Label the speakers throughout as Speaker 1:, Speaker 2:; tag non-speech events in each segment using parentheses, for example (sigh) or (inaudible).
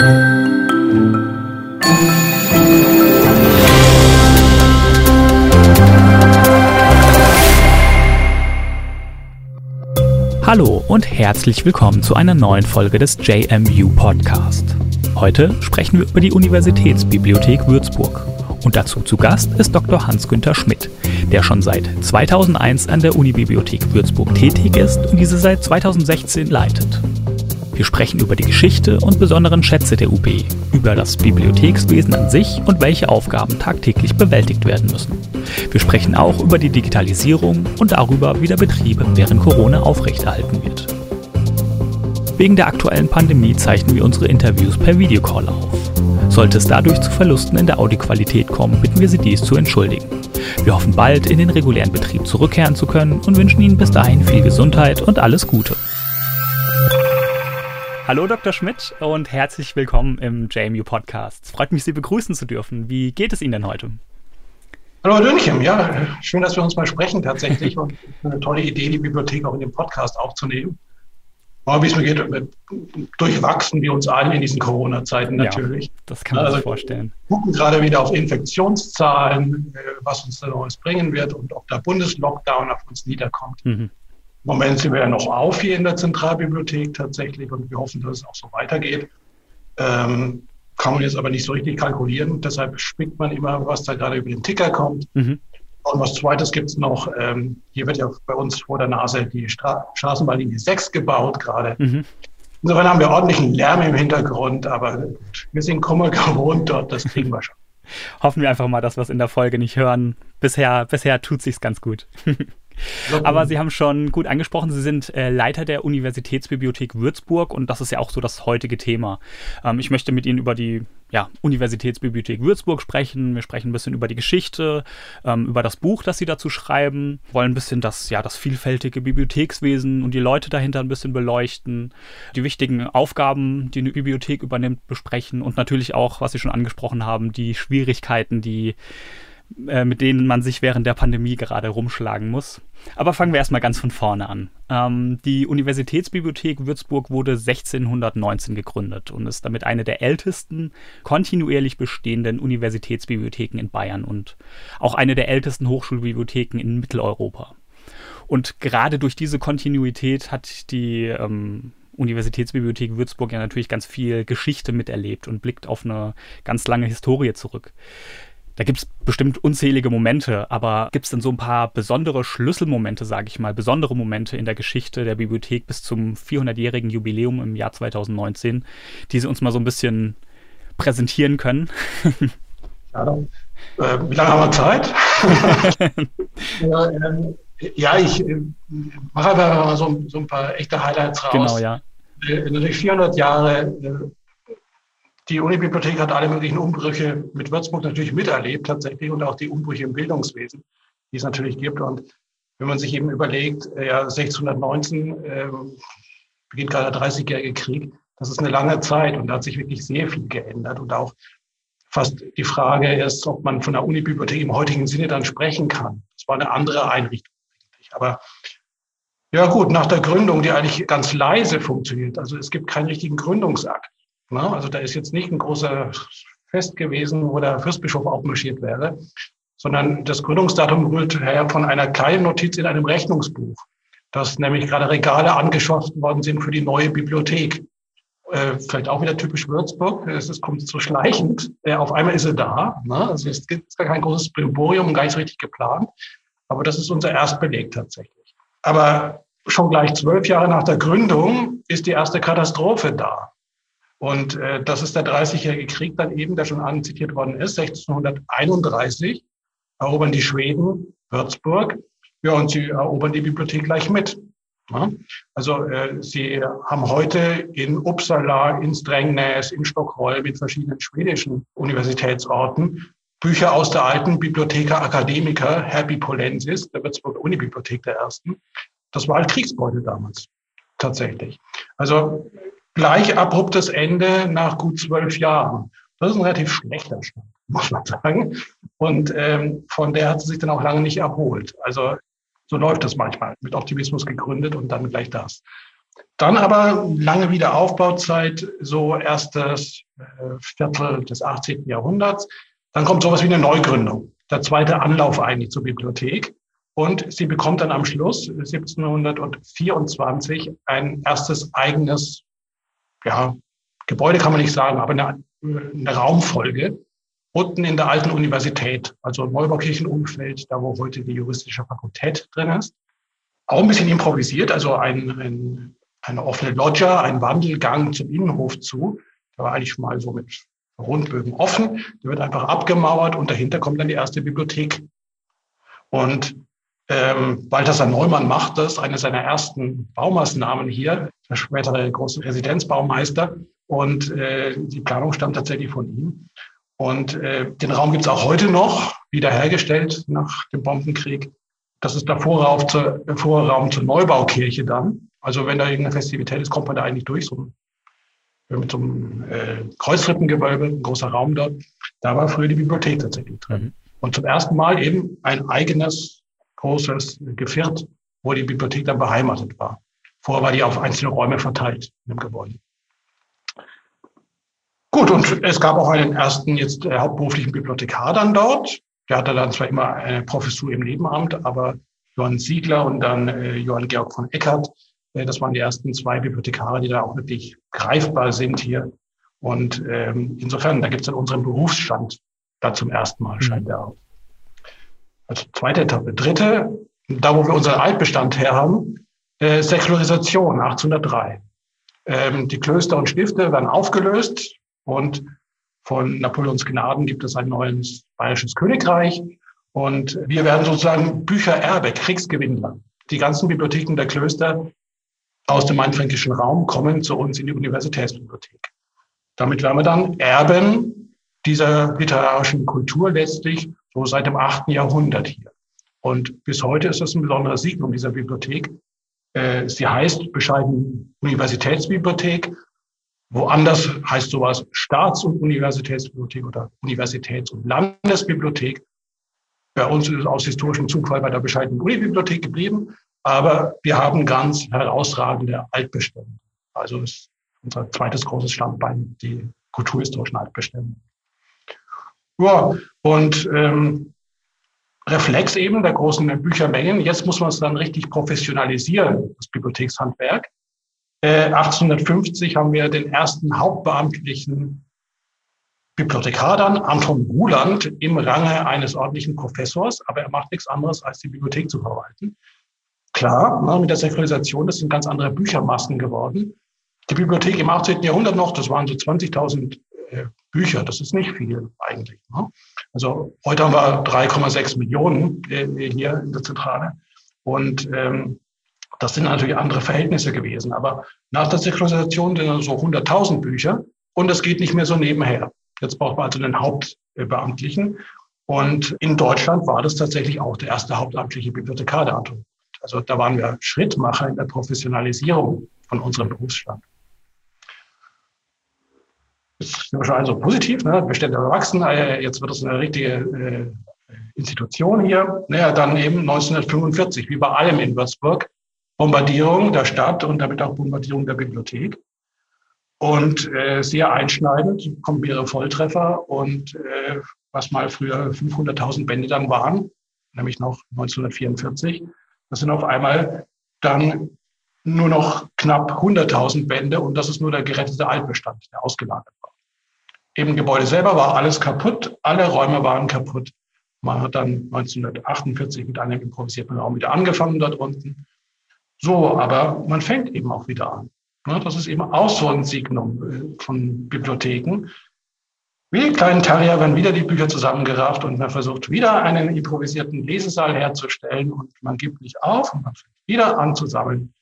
Speaker 1: Hallo und herzlich willkommen zu einer neuen Folge des JMU Podcast. Heute sprechen wir über die Universitätsbibliothek Würzburg. Und dazu zu Gast ist Dr. Hans-Günther Schmidt, der schon seit 2001 an der Unibibliothek Würzburg tätig ist und diese seit 2016 leitet. Wir sprechen über die Geschichte und besonderen Schätze der UB, über das Bibliothekswesen an sich und welche Aufgaben tagtäglich bewältigt werden müssen. Wir sprechen auch über die Digitalisierung und darüber, wie der Betrieb während Corona aufrechterhalten wird. Wegen der aktuellen Pandemie zeichnen wir unsere Interviews per Videocall auf. Sollte es dadurch zu Verlusten in der Audioqualität kommen, bitten wir Sie dies zu entschuldigen. Wir hoffen bald in den regulären Betrieb zurückkehren zu können und wünschen Ihnen bis dahin viel Gesundheit und alles Gute. Hallo Dr. Schmidt und herzlich willkommen im JMU Podcast. Es freut mich, Sie begrüßen zu dürfen. Wie geht es Ihnen denn heute?
Speaker 2: Hallo Herr Dönchem, ja, schön, dass wir uns mal sprechen tatsächlich und eine tolle Idee, die Bibliothek auch in dem Podcast aufzunehmen. Aber wie es mir geht, durchwachsen wir uns allen in diesen Corona-Zeiten natürlich. Ja,
Speaker 1: das kann man also, sich vorstellen.
Speaker 2: Wir gucken gerade wieder auf Infektionszahlen, äh, was uns da Neues bringen wird und ob der Bundeslockdown auf uns niederkommt. Mhm. Im Moment sind wir ja noch auf hier in der Zentralbibliothek tatsächlich und wir hoffen, dass es auch so weitergeht. Ähm, kann man jetzt aber nicht so richtig kalkulieren. Deshalb spickt man immer, was da gerade über den Ticker kommt. Mhm. Und was Zweites gibt es noch. Ähm, hier wird ja bei uns vor der Nase die Stra Straßenbahnlinie 6 gebaut gerade. Mhm. Insofern haben wir ordentlichen Lärm im Hintergrund, aber wir sind Kummer gewohnt dort, das kriegen wir schon. (laughs)
Speaker 1: Hoffen wir einfach mal, dass wir es in der Folge nicht hören. Bisher, bisher tut sich's ganz gut. (laughs) Aber Sie haben schon gut angesprochen, Sie sind äh, Leiter der Universitätsbibliothek Würzburg und das ist ja auch so das heutige Thema. Ähm, ich möchte mit Ihnen über die ja, Universitätsbibliothek Würzburg sprechen. Wir sprechen ein bisschen über die Geschichte, ähm, über das Buch, das Sie dazu schreiben, wollen ein bisschen das, ja, das vielfältige Bibliothekswesen und die Leute dahinter ein bisschen beleuchten, die wichtigen Aufgaben, die eine Bibliothek übernimmt, besprechen und natürlich auch, was Sie schon angesprochen haben, die Schwierigkeiten, die äh, mit denen man sich während der Pandemie gerade rumschlagen muss. Aber fangen wir erstmal ganz von vorne an. Ähm, die Universitätsbibliothek Würzburg wurde 1619 gegründet und ist damit eine der ältesten kontinuierlich bestehenden Universitätsbibliotheken in Bayern und auch eine der ältesten Hochschulbibliotheken in Mitteleuropa. Und gerade durch diese Kontinuität hat die ähm, Universitätsbibliothek Würzburg ja natürlich ganz viel Geschichte miterlebt und blickt auf eine ganz lange Historie zurück. Da gibt es bestimmt unzählige Momente, aber gibt es denn so ein paar besondere Schlüsselmomente, sage ich mal, besondere Momente in der Geschichte der Bibliothek bis zum 400-jährigen Jubiläum im Jahr 2019, die Sie uns mal so ein bisschen präsentieren können? (laughs)
Speaker 2: Ja, dann, äh, wie lange haben wir Zeit? (laughs) ja, ähm, ja, ich äh, mache einfach mal so, so, ein paar echte Highlights raus.
Speaker 1: Genau, ja.
Speaker 2: Äh, natürlich 400 Jahre äh, die Unibibliothek hat alle möglichen Umbrüche mit Würzburg natürlich miterlebt tatsächlich und auch die Umbrüche im Bildungswesen, die es natürlich gibt. Und wenn man sich eben überlegt, äh, ja, 1619 äh, beginnt gerade der 30-jährige Krieg, das ist eine lange Zeit und da hat sich wirklich sehr viel geändert und auch fast die Frage ist, ob man von der Unibibliothek im heutigen Sinne dann sprechen kann. Das war eine andere Einrichtung. Aber ja gut, nach der Gründung, die eigentlich ganz leise funktioniert, also es gibt keinen richtigen Gründungsakt. Na, also da ist jetzt nicht ein großer Fest gewesen, wo der Fürstbischof aufmarschiert wäre, sondern das Gründungsdatum rührt her von einer kleinen Notiz in einem Rechnungsbuch, dass nämlich gerade Regale angeschafft worden sind für die neue Bibliothek. Äh, vielleicht auch wieder typisch Würzburg. Es kommt so schleichend. Äh, auf einmal ist sie da. Ne? Also es gibt gar kein großes Brimborium und gar nicht so richtig geplant. Aber das ist unser Erstbeleg tatsächlich. Aber schon gleich zwölf Jahre nach der Gründung ist die erste Katastrophe da. Und äh, das ist der 30-jährige Krieg dann eben, der schon anzitiert worden ist. 1631 erobern die Schweden Würzburg. Ja, und sie erobern die Bibliothek gleich mit. Ja? Also äh, sie haben heute in Uppsala, in Strängnäs, in Stockholm, in verschiedenen schwedischen Universitätsorten Bücher aus der alten Bibliotheca Academica, Herbi Polensis, der Würzburger Unibibliothek der ersten. Das war halt Kriegsbeute damals, tatsächlich. Also gleich abruptes Ende nach gut zwölf Jahren. Das ist ein relativ schlechter Stand, muss man sagen. Und ähm, von der hat sie sich dann auch lange nicht erholt. Also so läuft das manchmal. Mit Optimismus gegründet und dann gleich das. Dann aber lange Wiederaufbauzeit, so erstes äh, Viertel des 18. Jahrhunderts. Dann kommt sowas wie eine Neugründung, der zweite Anlauf eigentlich zur Bibliothek. Und sie bekommt dann am Schluss 1724 ein erstes eigenes, ja, Gebäude kann man nicht sagen, aber eine, eine Raumfolge unten in der alten Universität, also Neubaukirchenumfeld, da wo heute die juristische Fakultät drin ist. Auch ein bisschen improvisiert, also ein, ein, eine offene Loggia, ein Wandelgang zum Innenhof zu. Der war eigentlich mal so mit Rundbögen offen. Der wird einfach abgemauert und dahinter kommt dann die erste Bibliothek. Und ähm, Balthasar Neumann macht das, eine seiner ersten Baumaßnahmen hier, der spätere große Residenzbaumeister. Und äh, die Planung stammt tatsächlich von ihm. Und äh, den Raum gibt es auch heute noch, wiederhergestellt nach dem Bombenkrieg. Das ist der Vorraum zur, Vorraum zur Neubaukirche dann. Also wenn da irgendeine Festivität ist, kommt man da eigentlich durch. So mit so einem äh, Kreuzrippengewölbe, ein großer Raum dort. Da war früher die Bibliothek tatsächlich drin. Mhm. Und zum ersten Mal eben ein eigenes großes Geviert, wo die Bibliothek dann beheimatet war. Vorher war die auf einzelne Räume verteilt im Gebäude. Gut, und es gab auch einen ersten jetzt äh, hauptberuflichen Bibliothekar dann dort. Der hatte dann zwar immer eine Professur im Nebenamt, aber Johann Siegler und dann äh, Johann Georg von Eckert, äh, das waren die ersten zwei Bibliothekare, die da auch wirklich greifbar sind hier. Und ähm, insofern, da gibt es dann unseren Berufsstand da zum ersten Mal, scheint mhm. er auch. Also zweite Etappe. Dritte, da wo wir unseren Altbestand her haben, äh, Säkularisation 1803. Ähm, die Klöster und Stifte werden aufgelöst und von Napoleons Gnaden gibt es ein neues bayerisches Königreich. Und wir werden sozusagen Büchererbe, Kriegsgewinnler. Die ganzen Bibliotheken der Klöster aus dem mainfränkischen Raum kommen zu uns in die Universitätsbibliothek. Damit werden wir dann Erben dieser literarischen Kultur letztlich so seit dem achten Jahrhundert hier. Und bis heute ist das ein besonderer Signum dieser Bibliothek. Äh, sie heißt bescheiden Universitätsbibliothek. Woanders heißt sowas Staats- und Universitätsbibliothek oder Universitäts- und Landesbibliothek. Bei uns ist es aus historischem Zufall bei der bescheidenen Unibibliothek geblieben. Aber wir haben ganz herausragende Altbestände. Also ist unser zweites großes Standbein, die kulturhistorischen Altbestände. Ja, und ähm, Reflex eben der großen Büchermengen. Jetzt muss man es dann richtig professionalisieren, das Bibliothekshandwerk. Äh, 1850 haben wir den ersten hauptbeamtlichen Bibliothekar dann, Anton Guland, im Range eines ordentlichen Professors, aber er macht nichts anderes, als die Bibliothek zu verwalten. Klar, ne, mit der Säkularisation, das sind ganz andere Büchermassen geworden. Die Bibliothek im 18. Jahrhundert noch, das waren so 20.000 äh, Bücher. Das ist nicht viel eigentlich. Ne? Also heute haben wir 3,6 Millionen äh, hier in der Zentrale. Und ähm, das sind natürlich andere Verhältnisse gewesen. Aber nach der Säkularisation sind dann so 100.000 Bücher und es geht nicht mehr so nebenher. Jetzt braucht man also einen Hauptbeamtlichen. Und in Deutschland war das tatsächlich auch der erste hauptamtliche Bibliothekar der. Also da waren wir Schrittmacher in der Professionalisierung von unserem Berufsstand ist wahrscheinlich so positiv, ne? Bestände erwachsen, äh, jetzt wird es eine richtige äh, Institution hier. Naja, dann eben 1945, wie bei allem in Würzburg, Bombardierung der Stadt und damit auch Bombardierung der Bibliothek. Und äh, sehr einschneidend, kommen mehrere Volltreffer und äh, was mal früher 500.000 Bände dann waren, nämlich noch 1944, das sind auf einmal dann nur noch knapp 100.000 Bände und das ist nur der gerettete Altbestand, der ausgelagert war. Im Gebäude selber war alles kaputt, alle Räume waren kaputt. Man hat dann 1948 mit einem improvisierten Raum wieder angefangen dort unten. So, aber man fängt eben auch wieder an. Ne, das ist eben auch so ein Signum äh, von Bibliotheken. Wie kleinen Terrier werden wieder die Bücher zusammengerafft und man versucht wieder einen improvisierten Lesesaal herzustellen und man gibt nicht auf und man fängt wieder an zu sammeln.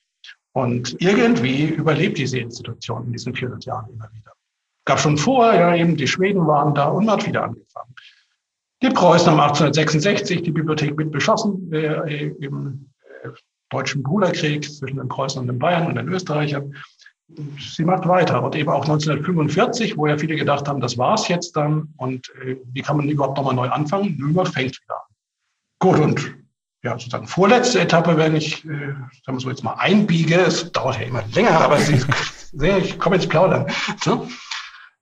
Speaker 2: Und irgendwie überlebt diese Institution in diesen 400 Jahren immer wieder. Gab schon vorher, ja, eben die Schweden waren da und man hat wieder angefangen. Die Preußen haben 1866 die Bibliothek mit beschossen äh, im äh, deutschen Bruderkrieg zwischen den Preußen und den Bayern und den Österreichern. Sie macht weiter und eben auch 1945, wo ja viele gedacht haben, das war's jetzt dann und äh, wie kann man überhaupt nochmal neu anfangen? Nö, man fängt wieder an. Gut, und ja, sozusagen vorletzte Etappe, wenn ich, äh, sagen wir so jetzt mal einbiege, es dauert ja immer länger, aber Sie (laughs) sehen, ich komme ins Plaudern. So.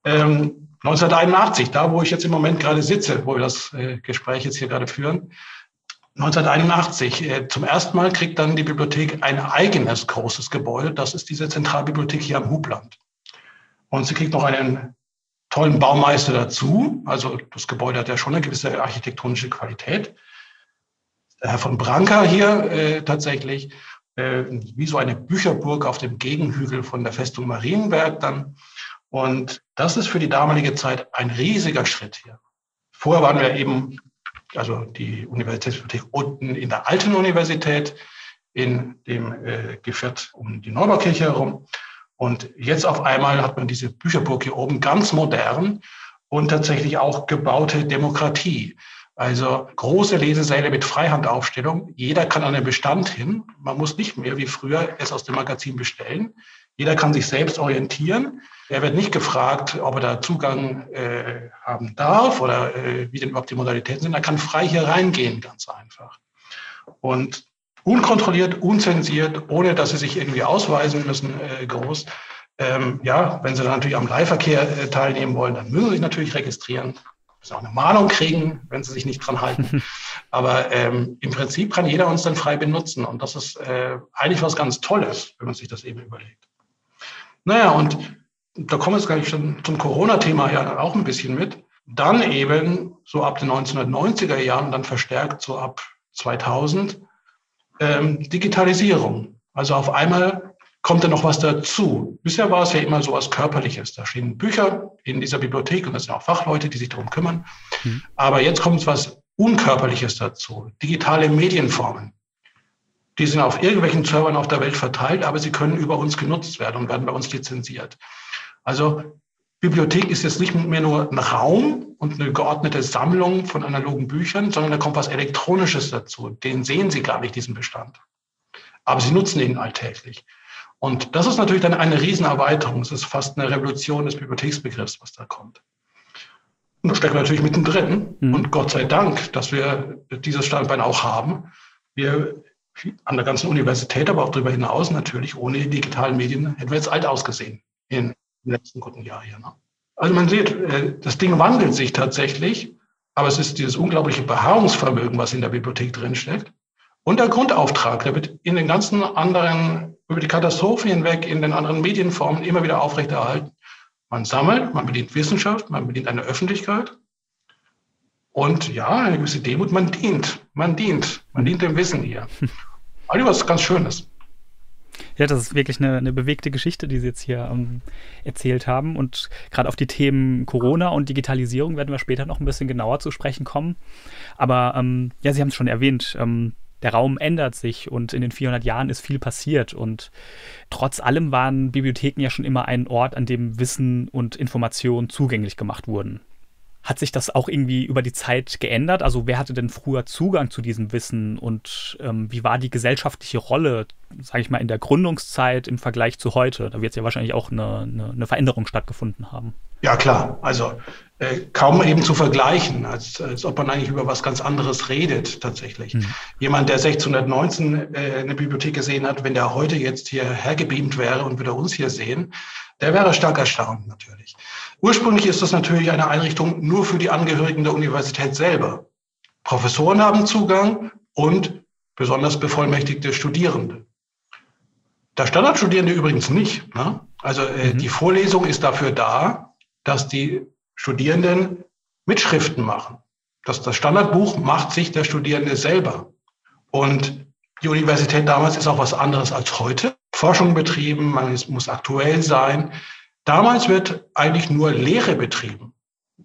Speaker 2: Ähm, 1981, da wo ich jetzt im Moment gerade sitze, wo wir das äh, Gespräch jetzt hier gerade führen, 1981, äh, zum ersten Mal kriegt dann die Bibliothek ein eigenes großes Gebäude. Das ist diese Zentralbibliothek hier am Hubland. Und sie kriegt noch einen tollen Baumeister dazu. Also das Gebäude hat ja schon eine gewisse architektonische Qualität. Der Herr von Branca hier äh, tatsächlich, äh, wie so eine Bücherburg auf dem Gegenhügel von der Festung Marienberg dann. Und das ist für die damalige Zeit ein riesiger Schritt hier. Vorher waren wir eben also die Universitätsbibliothek unten in der alten Universität, in dem äh, Geviertel um die Neubaukirche herum. Und jetzt auf einmal hat man diese Bücherburg hier oben ganz modern und tatsächlich auch gebaute Demokratie. Also große Lesesäle mit Freihandaufstellung. Jeder kann an den Bestand hin. Man muss nicht mehr wie früher es aus dem Magazin bestellen. Jeder kann sich selbst orientieren. Er wird nicht gefragt, ob er da Zugang äh, haben darf oder äh, wie denn überhaupt die Modalitäten sind. Er kann frei hier reingehen, ganz einfach. Und unkontrolliert, unzensiert, ohne dass sie sich irgendwie ausweisen müssen, äh, groß. Ähm, ja, wenn sie dann natürlich am Leihverkehr äh, teilnehmen wollen, dann müssen sie sich natürlich registrieren. Müssen auch eine Mahnung kriegen, wenn sie sich nicht dran halten. (laughs) Aber ähm, im Prinzip kann jeder uns dann frei benutzen. Und das ist äh, eigentlich was ganz Tolles, wenn man sich das eben überlegt. Naja, und da kommen wir jetzt gleich schon zum Corona-Thema ja auch ein bisschen mit. Dann eben so ab den 1990er Jahren, dann verstärkt so ab 2000, ähm, Digitalisierung. Also auf einmal kommt da noch was dazu. Bisher war es ja immer so was Körperliches. Da stehen Bücher in dieser Bibliothek und das sind auch Fachleute, die sich darum kümmern. Mhm. Aber jetzt kommt was Unkörperliches dazu. Digitale Medienformen. Die sind auf irgendwelchen Servern auf der Welt verteilt, aber sie können über uns genutzt werden und werden bei uns lizenziert. Also Bibliothek ist jetzt nicht mehr nur ein Raum und eine geordnete Sammlung von analogen Büchern, sondern da kommt was Elektronisches dazu. Den sehen Sie gar nicht, diesen Bestand. Aber Sie nutzen ihn alltäglich. Und das ist natürlich dann eine Riesenerweiterung. Es ist fast eine Revolution des Bibliotheksbegriffs, was da kommt. Und da stecken wir natürlich mittendrin. Mhm. Und Gott sei Dank, dass wir dieses Standbein auch haben. Wir an der ganzen Universität, aber auch darüber hinaus natürlich, ohne die digitalen Medien hätten wir jetzt alt ausgesehen in im letzten guten Jahr hier. Ne? Also man sieht, äh, das Ding wandelt sich tatsächlich, aber es ist dieses unglaubliche Beharrungsvermögen, was in der Bibliothek drinsteckt. Und der Grundauftrag, der wird in den ganzen anderen, über die Katastrophe hinweg, in den anderen Medienformen immer wieder aufrechterhalten. Man sammelt, man bedient Wissenschaft, man bedient eine Öffentlichkeit. Und ja, eine gewisse Demut, man dient, man dient, man dient dem Wissen hier. (laughs) Also was ganz Schönes.
Speaker 1: Ja, das ist wirklich eine, eine bewegte Geschichte, die Sie jetzt hier ähm, erzählt haben. Und gerade auf die Themen Corona und Digitalisierung werden wir später noch ein bisschen genauer zu sprechen kommen. Aber ähm, ja, Sie haben es schon erwähnt. Ähm, der Raum ändert sich und in den 400 Jahren ist viel passiert. Und trotz allem waren Bibliotheken ja schon immer ein Ort, an dem Wissen und Informationen zugänglich gemacht wurden. Hat sich das auch irgendwie über die Zeit geändert? Also wer hatte denn früher Zugang zu diesem Wissen und ähm, wie war die gesellschaftliche Rolle, sage ich mal, in der Gründungszeit im Vergleich zu heute? Da wird es ja wahrscheinlich auch eine, eine, eine, Veränderung stattgefunden haben.
Speaker 2: Ja klar, also äh, kaum eben zu vergleichen, als, als ob man eigentlich über was ganz anderes redet tatsächlich. Hm. Jemand, der 1619 äh, eine Bibliothek gesehen hat, wenn der heute jetzt hier hergebeamt wäre und würde uns hier sehen, der wäre stark erstaunt natürlich. Ursprünglich ist das natürlich eine Einrichtung nur für die Angehörigen der Universität selber. Professoren haben Zugang und besonders bevollmächtigte Studierende. Der Standardstudierende übrigens nicht. Ne? Also äh, mhm. die Vorlesung ist dafür da, dass die Studierenden Mitschriften machen. Das, das Standardbuch macht sich der Studierende selber. Und die Universität damals ist auch was anderes als heute. Forschung betrieben, man ist, muss aktuell sein. Damals wird eigentlich nur Lehre betrieben.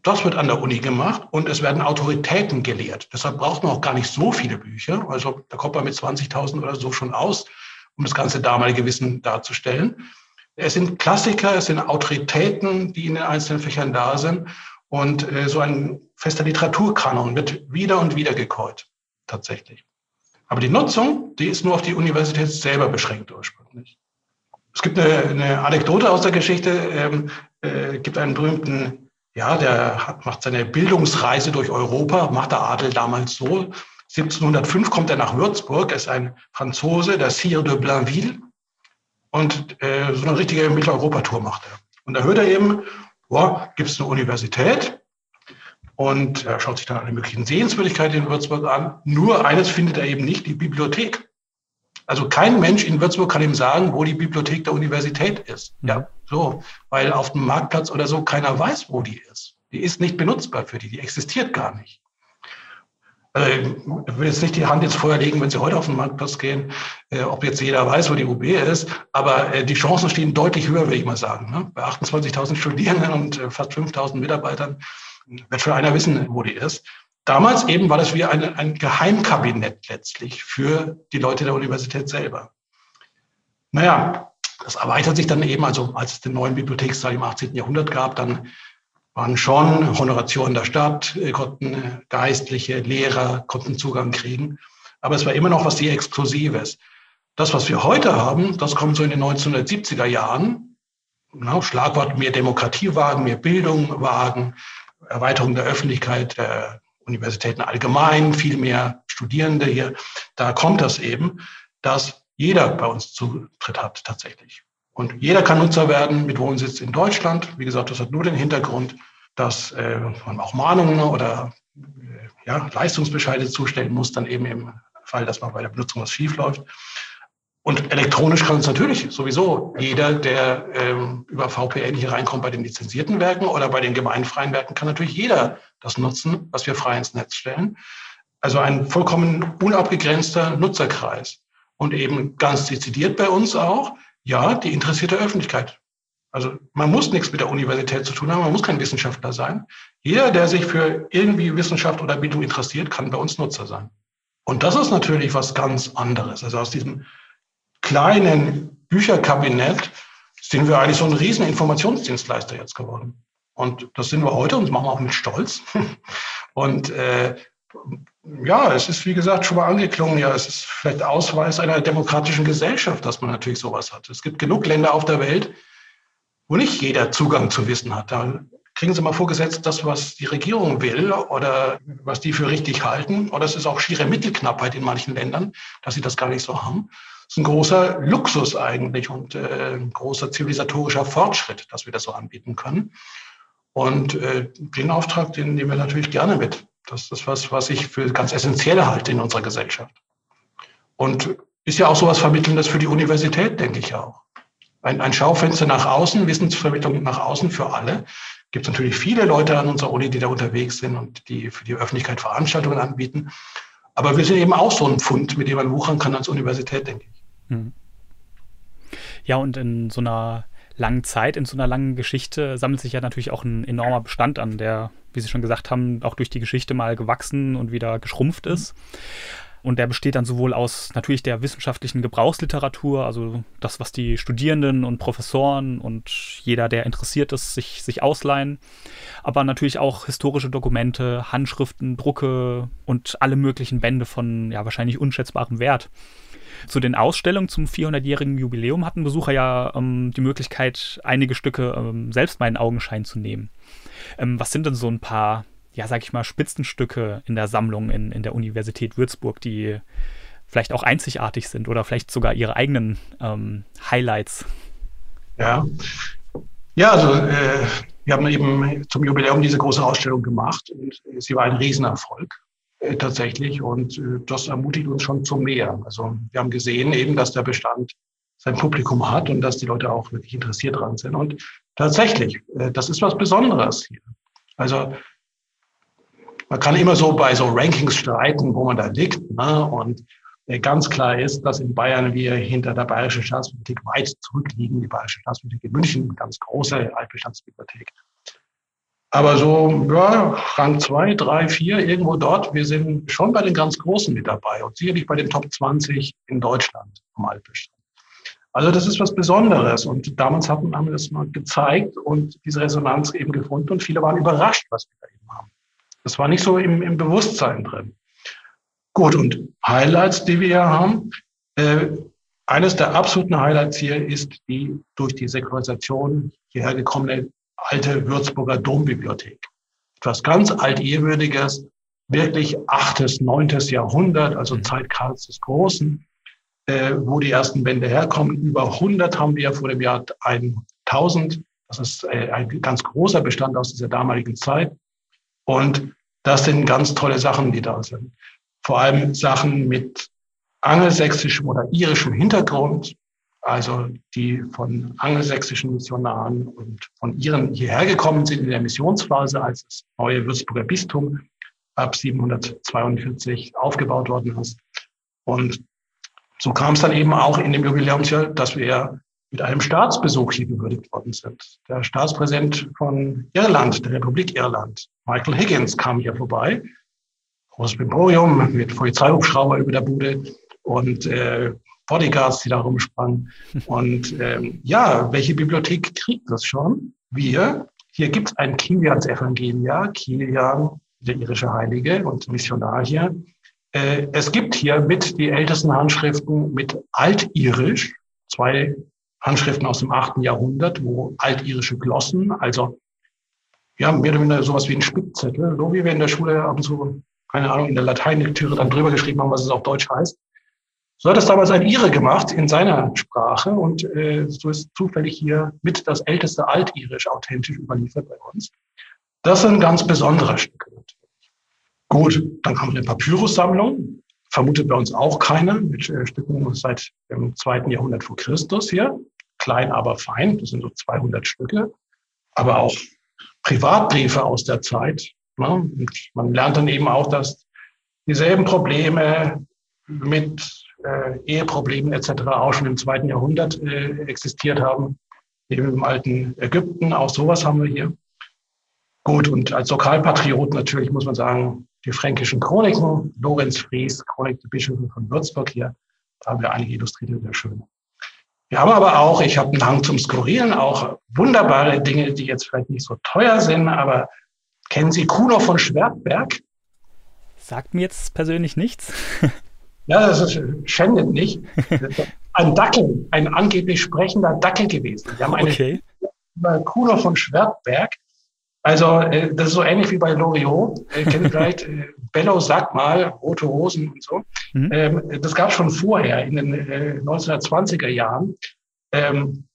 Speaker 2: Das wird an der Uni gemacht und es werden Autoritäten gelehrt. Deshalb braucht man auch gar nicht so viele Bücher. Also da kommt man mit 20.000 oder so schon aus, um das ganze damalige Wissen darzustellen. Es sind Klassiker, es sind Autoritäten, die in den einzelnen Fächern da sind. Und äh, so ein fester Literaturkanon wird wieder und wieder gekäut, tatsächlich. Aber die Nutzung, die ist nur auf die Universität selber beschränkt ursprünglich. Es gibt eine, eine Anekdote aus der Geschichte, ähm, äh, gibt einen berühmten, ja, der hat, macht seine Bildungsreise durch Europa, macht der Adel damals so, 1705 kommt er nach Würzburg, er ist ein Franzose, der Sire de Blainville. Und äh, so eine richtige Mitteleuropa-Tour macht er. Und da hört er eben, boah, gibt es eine Universität? Und er schaut sich dann alle möglichen Sehenswürdigkeiten in Würzburg an. Nur eines findet er eben nicht, die Bibliothek. Also kein Mensch in Würzburg kann ihm sagen, wo die Bibliothek der Universität ist. Ja, mhm. so, weil auf dem Marktplatz oder so keiner weiß, wo die ist. Die ist nicht benutzbar für die, die existiert gar nicht. Also ich will jetzt nicht die Hand ins Feuer legen, wenn Sie heute auf den Marktplatz gehen, äh, ob jetzt jeder weiß, wo die UB ist, aber äh, die Chancen stehen deutlich höher, würde ich mal sagen. Ne? Bei 28.000 Studierenden und äh, fast 5.000 Mitarbeitern wird schon einer wissen, wo die ist. Damals eben war das wie eine, ein Geheimkabinett letztlich für die Leute der Universität selber. Naja, das erweitert sich dann eben, also als es den neuen Bibliothekssaal im 18. Jahrhundert gab, dann waren schon Honorationen der Stadt, äh, konnten Geistliche, Lehrer, konnten Zugang kriegen. Aber es war immer noch was sehr Exklusives. Das, was wir heute haben, das kommt so in den 1970er Jahren. Genau, Schlagwort mehr Demokratie wagen, mehr Bildung wagen, Erweiterung der Öffentlichkeit, der Universitäten allgemein, viel mehr Studierende hier. Da kommt das eben, dass jeder bei uns Zutritt hat tatsächlich. Und jeder kann Nutzer werden mit Wohnsitz in Deutschland. Wie gesagt, das hat nur den Hintergrund, dass äh, man auch Mahnungen oder äh, ja, Leistungsbescheide zustellen muss, dann eben im Fall, dass man bei der Benutzung was schief läuft. Und elektronisch kann es natürlich sowieso jeder, der ähm, über VPN hier reinkommt bei den lizenzierten Werken oder bei den gemeinfreien Werken, kann natürlich jeder das nutzen, was wir frei ins Netz stellen. Also ein vollkommen unabgegrenzter Nutzerkreis. Und eben ganz dezidiert bei uns auch, ja, die interessierte Öffentlichkeit. Also man muss nichts mit der Universität zu tun haben, man muss kein Wissenschaftler sein. Jeder, der sich für irgendwie Wissenschaft oder Bildung interessiert, kann bei uns Nutzer sein. Und das ist natürlich was ganz anderes. Also aus diesem kleinen Bücherkabinett sind wir eigentlich so ein riesen Informationsdienstleister jetzt geworden. Und das sind wir heute und das machen wir auch mit Stolz. (laughs) Und äh, ja, es ist wie gesagt schon mal angeklungen, ja, es ist vielleicht Ausweis einer demokratischen Gesellschaft, dass man natürlich sowas hat. Es gibt genug Länder auf der Welt, wo nicht jeder Zugang zu Wissen hat. Da kriegen Sie mal vorgesetzt, das, was die Regierung will oder was die für richtig halten. Oder es ist auch schiere Mittelknappheit in manchen Ländern, dass sie das gar nicht so haben ist ein großer Luxus eigentlich und äh, ein großer zivilisatorischer Fortschritt, dass wir das so anbieten können. Und äh, den Auftrag, den nehmen wir natürlich gerne mit. Das ist was, was ich für ganz essentiell halte in unserer Gesellschaft. Und ist ja auch so was Vermittelndes für die Universität, denke ich auch. Ein, ein Schaufenster nach außen, Wissensvermittlung nach außen für alle. Gibt es natürlich viele Leute an unserer Uni, die da unterwegs sind und die für die Öffentlichkeit Veranstaltungen anbieten. Aber wir sind eben auch so ein Pfund, mit dem man wuchern kann als Universität, denke ich. Hm.
Speaker 1: Ja, und in so einer langen Zeit, in so einer langen Geschichte sammelt sich ja natürlich auch ein enormer Bestand an, der, wie Sie schon gesagt haben, auch durch die Geschichte mal gewachsen und wieder geschrumpft ist. Und der besteht dann sowohl aus natürlich der wissenschaftlichen Gebrauchsliteratur, also das, was die Studierenden und Professoren und jeder, der interessiert ist, sich, sich ausleihen, aber natürlich auch historische Dokumente, Handschriften, Drucke und alle möglichen Bände von ja wahrscheinlich unschätzbarem Wert. Zu den Ausstellungen zum 400-jährigen Jubiläum hatten Besucher ja ähm, die Möglichkeit, einige Stücke ähm, selbst mal in Augenschein zu nehmen. Ähm, was sind denn so ein paar, ja, sag ich mal, Spitzenstücke in der Sammlung in, in der Universität Würzburg, die vielleicht auch einzigartig sind oder vielleicht sogar ihre eigenen ähm, Highlights?
Speaker 2: Ja, ja, also äh, wir haben eben zum Jubiläum diese große Ausstellung gemacht und sie war ein Riesenerfolg. Äh, tatsächlich. Und äh, das ermutigt uns schon zu mehr. Also wir haben gesehen eben, dass der Bestand sein Publikum hat und dass die Leute auch wirklich interessiert dran sind. Und tatsächlich, äh, das ist was Besonderes hier. Also man kann immer so bei so Rankings streiten, wo man da liegt. Ne? Und ganz klar ist, dass in Bayern wir hinter der Bayerischen Staatsbibliothek weit zurückliegen. Die Bayerische Staatsbibliothek in München, ganz große Altbestandsbibliothek. Aber so, ja, Rang 2, 3, 4, irgendwo dort, wir sind schon bei den ganz Großen mit dabei und sicherlich bei den Top 20 in Deutschland am Altbestand. Also das ist was Besonderes und damals haben wir das mal gezeigt und diese Resonanz eben gefunden und viele waren überrascht, was wir da eben haben. Das war nicht so im, im Bewusstsein drin. Gut, und Highlights, die wir hier haben, äh, eines der absoluten Highlights hier ist die durch die Säkularisation hierher gekommene alte Würzburger Dombibliothek. Etwas ganz Altehrwürdiges, wirklich 8., 9. Jahrhundert, also mhm. Zeit Karls des Großen, äh, wo die ersten Bände herkommen. Über 100 haben wir vor dem Jahr 1000. Das ist äh, ein ganz großer Bestand aus dieser damaligen Zeit. Und das sind ganz tolle Sachen, die da sind. Vor allem Sachen mit angelsächsischem oder irischem Hintergrund, also die von angelsächsischen Missionaren und von ihren hierher gekommen sind in der Missionsphase, als das neue Würzburger Bistum ab 742 aufgebaut worden ist. Und so kam es dann eben auch in dem Jubiläumsjahr, dass wir mit einem Staatsbesuch hier gewürdigt worden sind. Der Staatspräsident von Irland, der Republik Irland, Michael Higgins, kam hier vorbei. Großes Emporium mit Polizeihubschrauber über der Bude und äh, Bodyguards, die da rumsprangen. Und ähm, ja, welche Bibliothek kriegt das schon? Wir. Hier gibt es ein Kilians Evangelia, Kilian, der irische Heilige und Missionar hier. Äh, es gibt hier mit die ältesten Handschriften mit Altirisch, zwei Handschriften aus dem achten Jahrhundert, wo altirische Glossen, also ja, mehr oder weniger sowas wie ein Spickzettel, so wie wir in der Schule ab und zu, keine Ahnung, in der Lateinlektüre dann drüber geschrieben haben, was es auf Deutsch heißt. So hat es damals ein Ire gemacht in seiner Sprache und äh, so ist zufällig hier mit das älteste Altirisch authentisch überliefert bei uns. Das sind ganz besondere Stücke. Gut, dann haben wir eine Papyrussammlung, vermutet bei uns auch keine, mit äh, Stücken seit dem zweiten Jahrhundert vor Christus hier. Klein, aber fein, das sind so 200 Stücke. Aber auch Privatbriefe aus der Zeit. Ne? Man lernt dann eben auch, dass dieselben Probleme mit äh, Eheproblemen etc. auch schon im zweiten Jahrhundert äh, existiert haben, eben im alten Ägypten. Auch sowas haben wir hier. Gut, und als Lokalpatriot natürlich muss man sagen, die fränkischen Chroniken, Lorenz Fries, Chronik der Bischöfe von Würzburg hier, da haben wir einige illustrierte, sehr schön. Wir haben aber auch, ich habe einen Hang zum Skurrilen, auch wunderbare Dinge, die jetzt vielleicht nicht so teuer sind, aber kennen Sie Kuno von Schwertberg?
Speaker 1: Sagt mir jetzt persönlich nichts. (laughs)
Speaker 2: Ja, das ist, schändet nicht. (laughs) Ein Dackel, ein angeblich sprechender Dackel gewesen. Wir haben eine okay. Kuno von Schwertberg. Also, äh, das ist so ähnlich wie bei Loriot. Äh, kennt (laughs) vielleicht äh, Bello, sag mal, rote Hosen und so. Mhm. Ähm, das gab es schon vorher, in den äh, 1920er Jahren. Ähm,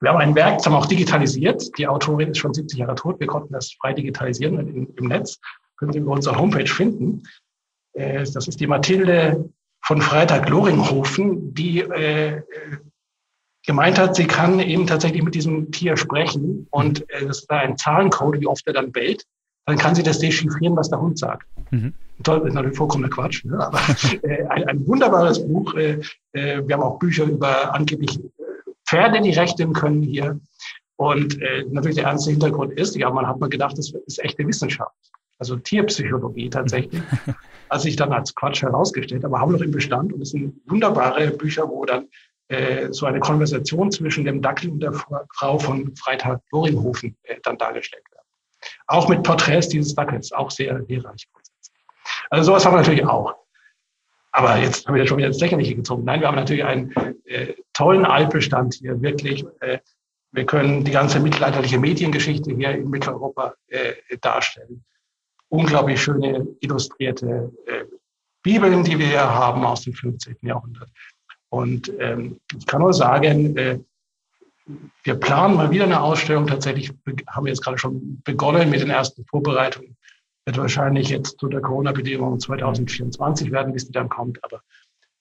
Speaker 2: wir haben ein Werk, das haben wir auch digitalisiert. Die Autorin ist schon 70 Jahre tot. Wir konnten das frei digitalisieren im, im Netz. Können Sie über unsere Homepage finden. Äh, das ist die Mathilde von Freitag Loringhofen, die äh, gemeint hat, sie kann eben tatsächlich mit diesem Tier sprechen und äh, das ist da ein Zahlencode, wie oft er dann bellt. Dann kann sie das dechiffrieren, was der Hund sagt. Mhm. Toll, ist natürlich vollkommener Quatsch, ne? aber (laughs) äh, ein, ein, wunderbares Buch. Äh, äh, wir haben auch Bücher über angeblich äh, Pferde, die rechnen können hier. Und äh, natürlich der ernste Hintergrund ist, ja, man hat mal gedacht, das ist echte Wissenschaft also Tierpsychologie tatsächlich. (laughs) Hat sich dann als Quatsch herausgestellt, aber haben noch im Bestand und es sind wunderbare Bücher, wo dann äh, so eine Konversation zwischen dem Dackel und der Frau von Freitag Loringhofen äh, dann dargestellt wird. Auch mit Porträts dieses Dackels, auch sehr lehrreich. Also sowas haben wir natürlich auch. Aber jetzt haben wir schon wieder ins Lächerliche gezogen. Nein, wir haben natürlich einen äh, tollen Altbestand hier, wirklich. Äh, wir können die ganze mittelalterliche Mediengeschichte hier in Mitteleuropa äh, darstellen unglaublich schöne illustrierte äh, Bibeln, die wir hier haben aus dem 15. Jahrhundert. Und ähm, ich kann nur sagen, äh, wir planen mal wieder eine Ausstellung. Tatsächlich haben wir jetzt gerade schon begonnen mit den ersten Vorbereitungen. Wird wahrscheinlich jetzt zu der Corona-Bedingung 2024 werden, bis die dann kommt. Aber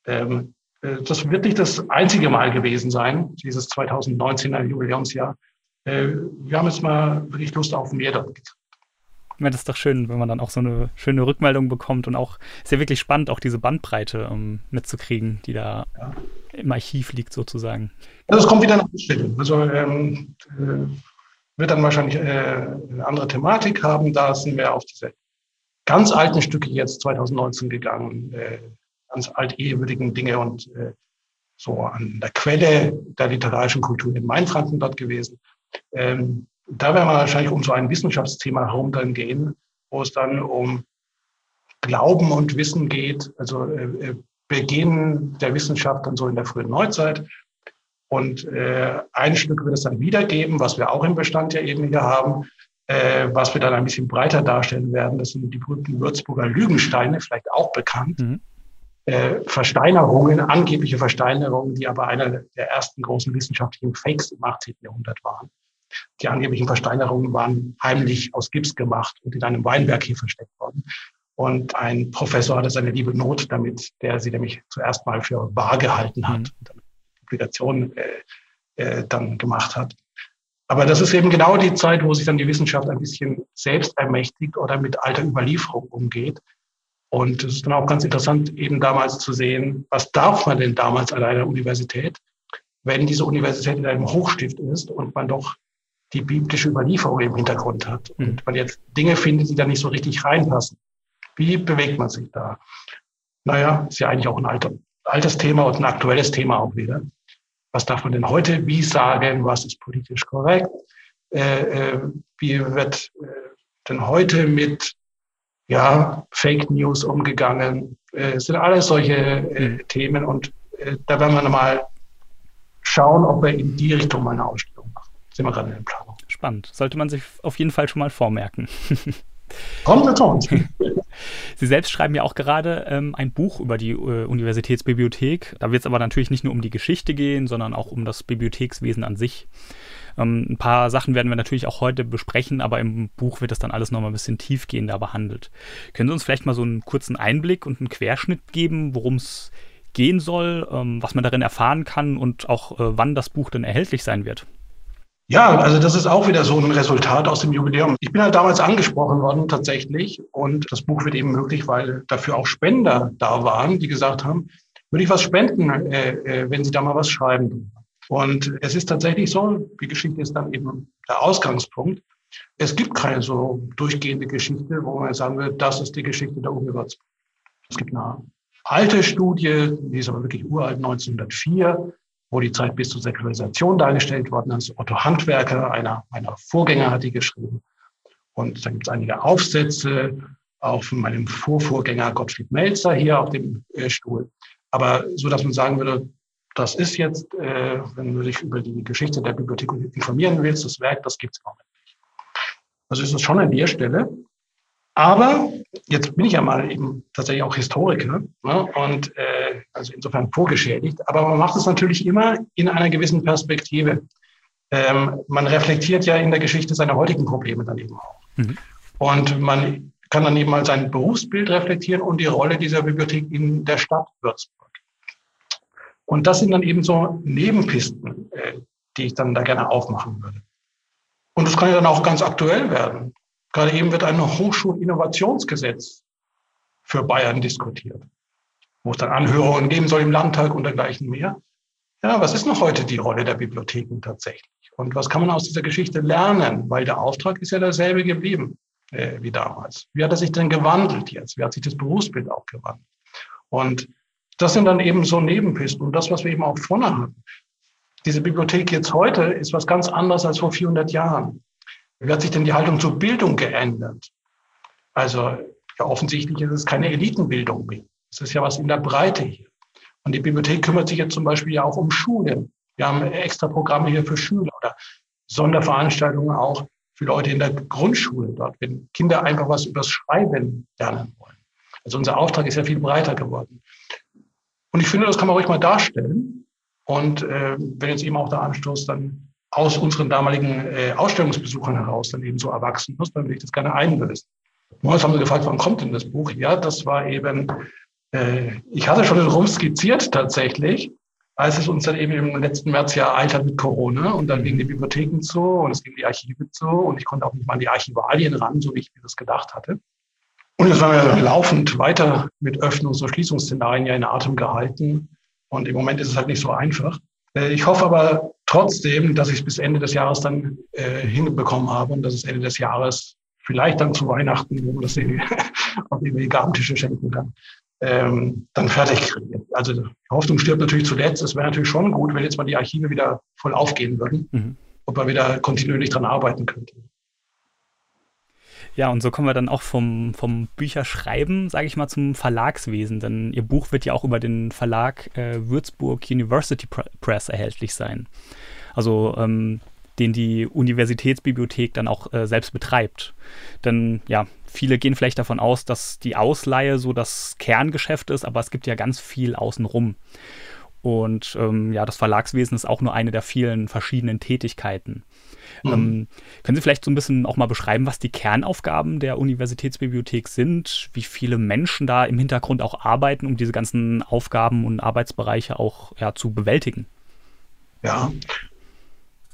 Speaker 2: ähm, äh, das wird nicht das einzige Mal gewesen sein, dieses 2019er Jubiläumsjahr. Äh, wir haben jetzt mal wirklich Lust auf mehr
Speaker 1: meine, das ist doch schön, wenn man dann auch so eine schöne Rückmeldung bekommt und auch, ist ja wirklich spannend, auch diese Bandbreite um, ähm, mitzukriegen, die da ja. im Archiv liegt sozusagen.
Speaker 2: Also es kommt wieder nach Ausstellung. Also ähm, äh, wird dann wahrscheinlich äh, eine andere Thematik haben. Da sind wir auf diese ganz alten Stücke jetzt 2019 gegangen, äh, ganz altehewürdigen Dinge und äh, so an der Quelle der literarischen Kultur in Mainfranken dort gewesen. Ähm, da werden wir wahrscheinlich um so ein Wissenschaftsthema herum dann gehen, wo es dann um Glauben und Wissen geht, also äh, äh, Beginn der Wissenschaft dann so in der frühen Neuzeit. Und äh, ein Stück wird es dann wiedergeben, was wir auch im Bestand ja eben hier haben. äh, was wir dann ein bisschen breiter darstellen werden. Das sind die berühmten Würzburger Lügensteine, vielleicht auch bekannt. Mhm. Äh, Versteinerungen, angebliche Versteinerungen, die aber einer der ersten großen wissenschaftlichen Fakes im 18. Jahrhundert waren. Die angeblichen Versteinerungen waren heimlich aus Gips gemacht und in einem Weinberg hier versteckt worden. Und ein Professor hatte seine liebe Not damit, der sie nämlich zuerst mal für wahr gehalten hat mhm. und dann Publikationen äh, äh, dann gemacht hat. Aber das ist eben genau die Zeit, wo sich dann die Wissenschaft ein bisschen selbst ermächtigt oder mit alter Überlieferung umgeht. Und es ist dann auch ganz interessant, eben damals zu sehen, was darf man denn damals an einer Universität, wenn diese Universität in einem Hochstift ist und man doch die biblische Überlieferung im Hintergrund hat und mhm. man jetzt Dinge findet, die da nicht so richtig reinpassen. Wie bewegt man sich da? Naja, ist ja eigentlich auch ein alter, altes Thema und ein aktuelles Thema auch wieder. Was darf man denn heute wie sagen? Was ist politisch korrekt? Äh, äh, wie wird äh, denn heute mit ja, Fake News umgegangen? Äh, es sind alles solche äh, mhm. Themen und äh, da werden wir mal schauen, ob wir in die Richtung mal eine Ausstellung. Sind wir gerade in der Planung.
Speaker 1: Spannend. Sollte man sich auf jeden Fall schon mal vormerken. (laughs)
Speaker 2: Kommt, kommt.
Speaker 1: Sie selbst schreiben ja auch gerade ähm, ein Buch über die äh, Universitätsbibliothek. Da wird es aber natürlich nicht nur um die Geschichte gehen, sondern auch um das Bibliothekswesen an sich. Ähm, ein paar Sachen werden wir natürlich auch heute besprechen, aber im Buch wird das dann alles nochmal ein bisschen tiefgehender behandelt. Können Sie uns vielleicht mal so einen kurzen Einblick und einen Querschnitt geben, worum es gehen soll, ähm, was man darin erfahren kann und auch äh, wann das Buch dann erhältlich sein wird?
Speaker 2: Ja, also das ist auch wieder so ein Resultat aus dem Jubiläum. Ich bin halt damals angesprochen worden tatsächlich und das Buch wird eben möglich, weil dafür auch Spender da waren, die gesagt haben, würde ich was spenden, äh, äh, wenn Sie da mal was schreiben. Und es ist tatsächlich so, die Geschichte ist dann eben der Ausgangspunkt. Es gibt keine so durchgehende Geschichte, wo man sagen will, das ist die Geschichte der Würzburg. Es gibt eine alte Studie, die ist aber wirklich uralt, 1904, wo die Zeit bis zur Säkularisation dargestellt worden ist. Otto Handwerker, einer meiner Vorgänger, hat die geschrieben. Und dann gibt es einige Aufsätze, auch von meinem Vorvorgänger Gottfried Melzer hier auf dem äh, Stuhl. Aber so, dass man sagen würde, das ist jetzt, äh, wenn du dich über die Geschichte der Bibliothek informieren willst, das Werk, das gibt es im nicht. Also ist es schon an der Stelle. Aber jetzt bin ich ja mal eben tatsächlich auch Historiker ne, und äh, also insofern vorgeschädigt. Aber man macht es natürlich immer in einer gewissen Perspektive. Ähm, man reflektiert ja in der Geschichte seine heutigen Probleme dann eben auch. Mhm. Und man kann dann eben mal sein Berufsbild reflektieren und die Rolle dieser Bibliothek in der Stadt Würzburg. Und das sind dann eben so Nebenpisten, äh, die ich dann da gerne aufmachen würde. Und das kann ja dann auch ganz aktuell werden. Gerade eben wird ein Hochschulinnovationsgesetz für Bayern diskutiert, wo es dann Anhörungen geben soll im Landtag und dergleichen mehr. Ja, was ist noch heute die Rolle der Bibliotheken tatsächlich? Und was kann man aus dieser Geschichte lernen? Weil der Auftrag ist ja derselbe geblieben äh, wie damals. Wie hat er sich denn gewandelt jetzt? Wie hat sich das Berufsbild auch gewandelt? Und das sind dann eben so Nebenpisten. Und das, was wir eben auch vorne hatten. Diese Bibliothek jetzt heute ist was ganz anderes als vor 400 Jahren. Wie hat sich denn die Haltung zur Bildung geändert? Also ja, offensichtlich ist es keine Elitenbildung mehr. Es ist ja was in der Breite hier. Und die Bibliothek kümmert sich jetzt zum Beispiel ja auch um Schulen. Wir haben extra Programme hier für Schüler oder Sonderveranstaltungen auch für Leute in der Grundschule dort, wenn Kinder einfach was übers Schreiben lernen wollen. Also unser Auftrag ist ja viel breiter geworden. Und ich finde, das kann man ruhig mal darstellen. Und äh, wenn jetzt eben auch der Anstoß dann aus unseren damaligen äh, Ausstellungsbesuchern heraus dann eben so erwachsen ist, will ich das gerne einlösen. Morgens haben sie gefragt, wann kommt denn das Buch? Ja, das war eben, äh, ich hatte schon rum skizziert tatsächlich, als es uns dann eben im letzten März ja hat mit Corona und dann gingen die Bibliotheken zu und es ging die Archive zu und ich konnte auch nicht mal an die Archivalien ran, so wie ich mir das gedacht hatte. Und jetzt waren wir laufend weiter mit Öffnungs- und Schließungsszenarien ja in Atem gehalten. Und im Moment ist es halt nicht so einfach. Äh, ich hoffe aber trotzdem, dass ich es bis Ende des Jahres dann äh, hinbekommen habe und dass es Ende des Jahres vielleicht dann zu Weihnachten, wo man das (laughs) auf die Gabentische schenken kann, ähm, dann fertig kriege. Also die Hoffnung stirbt natürlich zuletzt. Es wäre natürlich schon gut, wenn jetzt mal die Archive wieder voll aufgehen würden, mhm. ob man wieder kontinuierlich dran arbeiten könnte.
Speaker 1: Ja, und so kommen wir dann auch vom, vom Bücherschreiben, sage ich mal, zum Verlagswesen. Denn Ihr Buch wird ja auch über den Verlag äh, Würzburg University Press erhältlich sein. Also ähm, den die Universitätsbibliothek dann auch äh, selbst betreibt. Denn ja, viele gehen vielleicht davon aus, dass die Ausleihe so das Kerngeschäft ist, aber es gibt ja ganz viel außenrum. Und ähm, ja, das Verlagswesen ist auch nur eine der vielen verschiedenen Tätigkeiten. Mhm. Ähm, können Sie vielleicht so ein bisschen auch mal beschreiben, was die Kernaufgaben der Universitätsbibliothek sind, wie viele Menschen da im Hintergrund auch arbeiten, um diese ganzen Aufgaben und Arbeitsbereiche auch ja, zu bewältigen?
Speaker 2: Ja,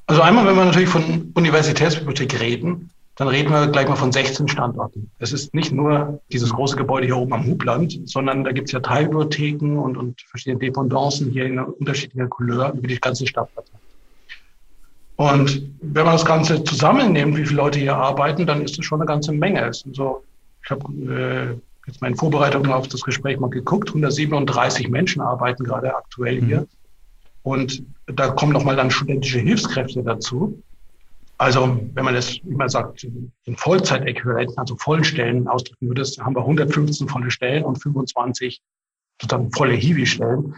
Speaker 2: also einmal, wenn wir natürlich von Universitätsbibliothek reden, dann reden wir gleich mal von 16 Standorten. Es ist nicht nur dieses große Gebäude hier oben am Hubland, sondern da gibt es ja Teilbibliotheken und, und verschiedene Dependancen hier in unterschiedlicher Couleur über die ganze Stadt verteilt. Und wenn man das Ganze zusammennimmt, wie viele Leute hier arbeiten, dann ist es schon eine ganze Menge. Es sind so, ich habe äh, jetzt meine Vorbereitung auf das Gespräch mal geguckt, 137 Menschen arbeiten gerade aktuell hier. Mhm. Und da kommen nochmal dann studentische Hilfskräfte dazu. Also wenn man das, wie man sagt, in Vollzeitäquivalenten, also vollen Stellen ausdrücken würde, haben wir 115 volle Stellen und 25 sozusagen volle Hiwi-Stellen.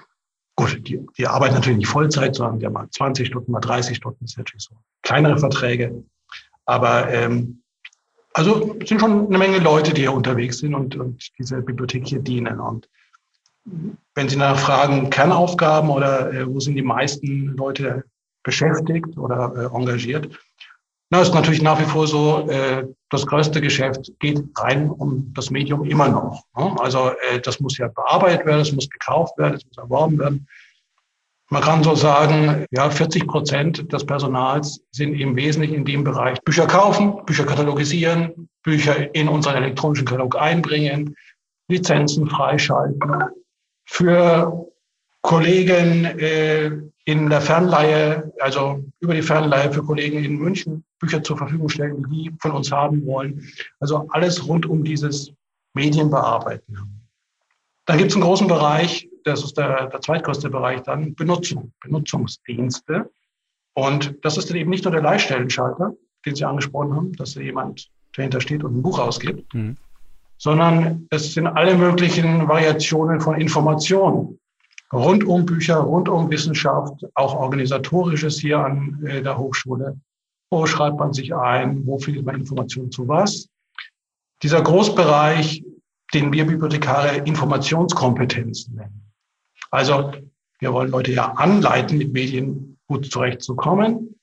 Speaker 2: Gut, die, die arbeiten natürlich nicht Vollzeit, sondern die haben mal 20 Stunden, mal 30 Stunden, das ist natürlich so kleinere Verträge. Aber ähm, also sind schon eine Menge Leute, die hier unterwegs sind und, und diese Bibliothek hier dienen. Und wenn Sie nach fragen, Kernaufgaben oder äh, wo sind die meisten Leute beschäftigt oder äh, engagiert, na, ist natürlich nach wie vor so, äh, das größte Geschäft geht rein um das Medium immer noch. Ne? Also äh, das muss ja bearbeitet werden, es muss gekauft werden, es muss erworben werden. Man kann so sagen, ja, 40 Prozent des Personals sind im Wesentlichen in dem Bereich Bücher kaufen, Bücher katalogisieren, Bücher in unseren elektronischen Katalog einbringen, Lizenzen freischalten. Für Kollegen äh, in der Fernleihe, also über die Fernleihe für Kollegen in München Bücher zur Verfügung stellen, die von uns haben wollen. Also alles rund um dieses Medienbearbeiten. Dann gibt es einen großen Bereich, das ist der, der zweitgrößte Bereich dann, Benutzung, Benutzungsdienste. Und das ist dann eben nicht nur der Leihstellenschalter, den Sie angesprochen haben, dass da jemand dahinter steht und ein Buch ausgibt, mhm. sondern es sind alle möglichen Variationen von Informationen rund um Bücher, rund um Wissenschaft, auch organisatorisches hier an äh, der Hochschule. Wo schreibt man sich ein? Wo findet man Informationen zu was? Dieser Großbereich, den wir Bibliothekare Informationskompetenzen nennen. Also wir wollen Leute ja anleiten, mit Medien gut zurechtzukommen,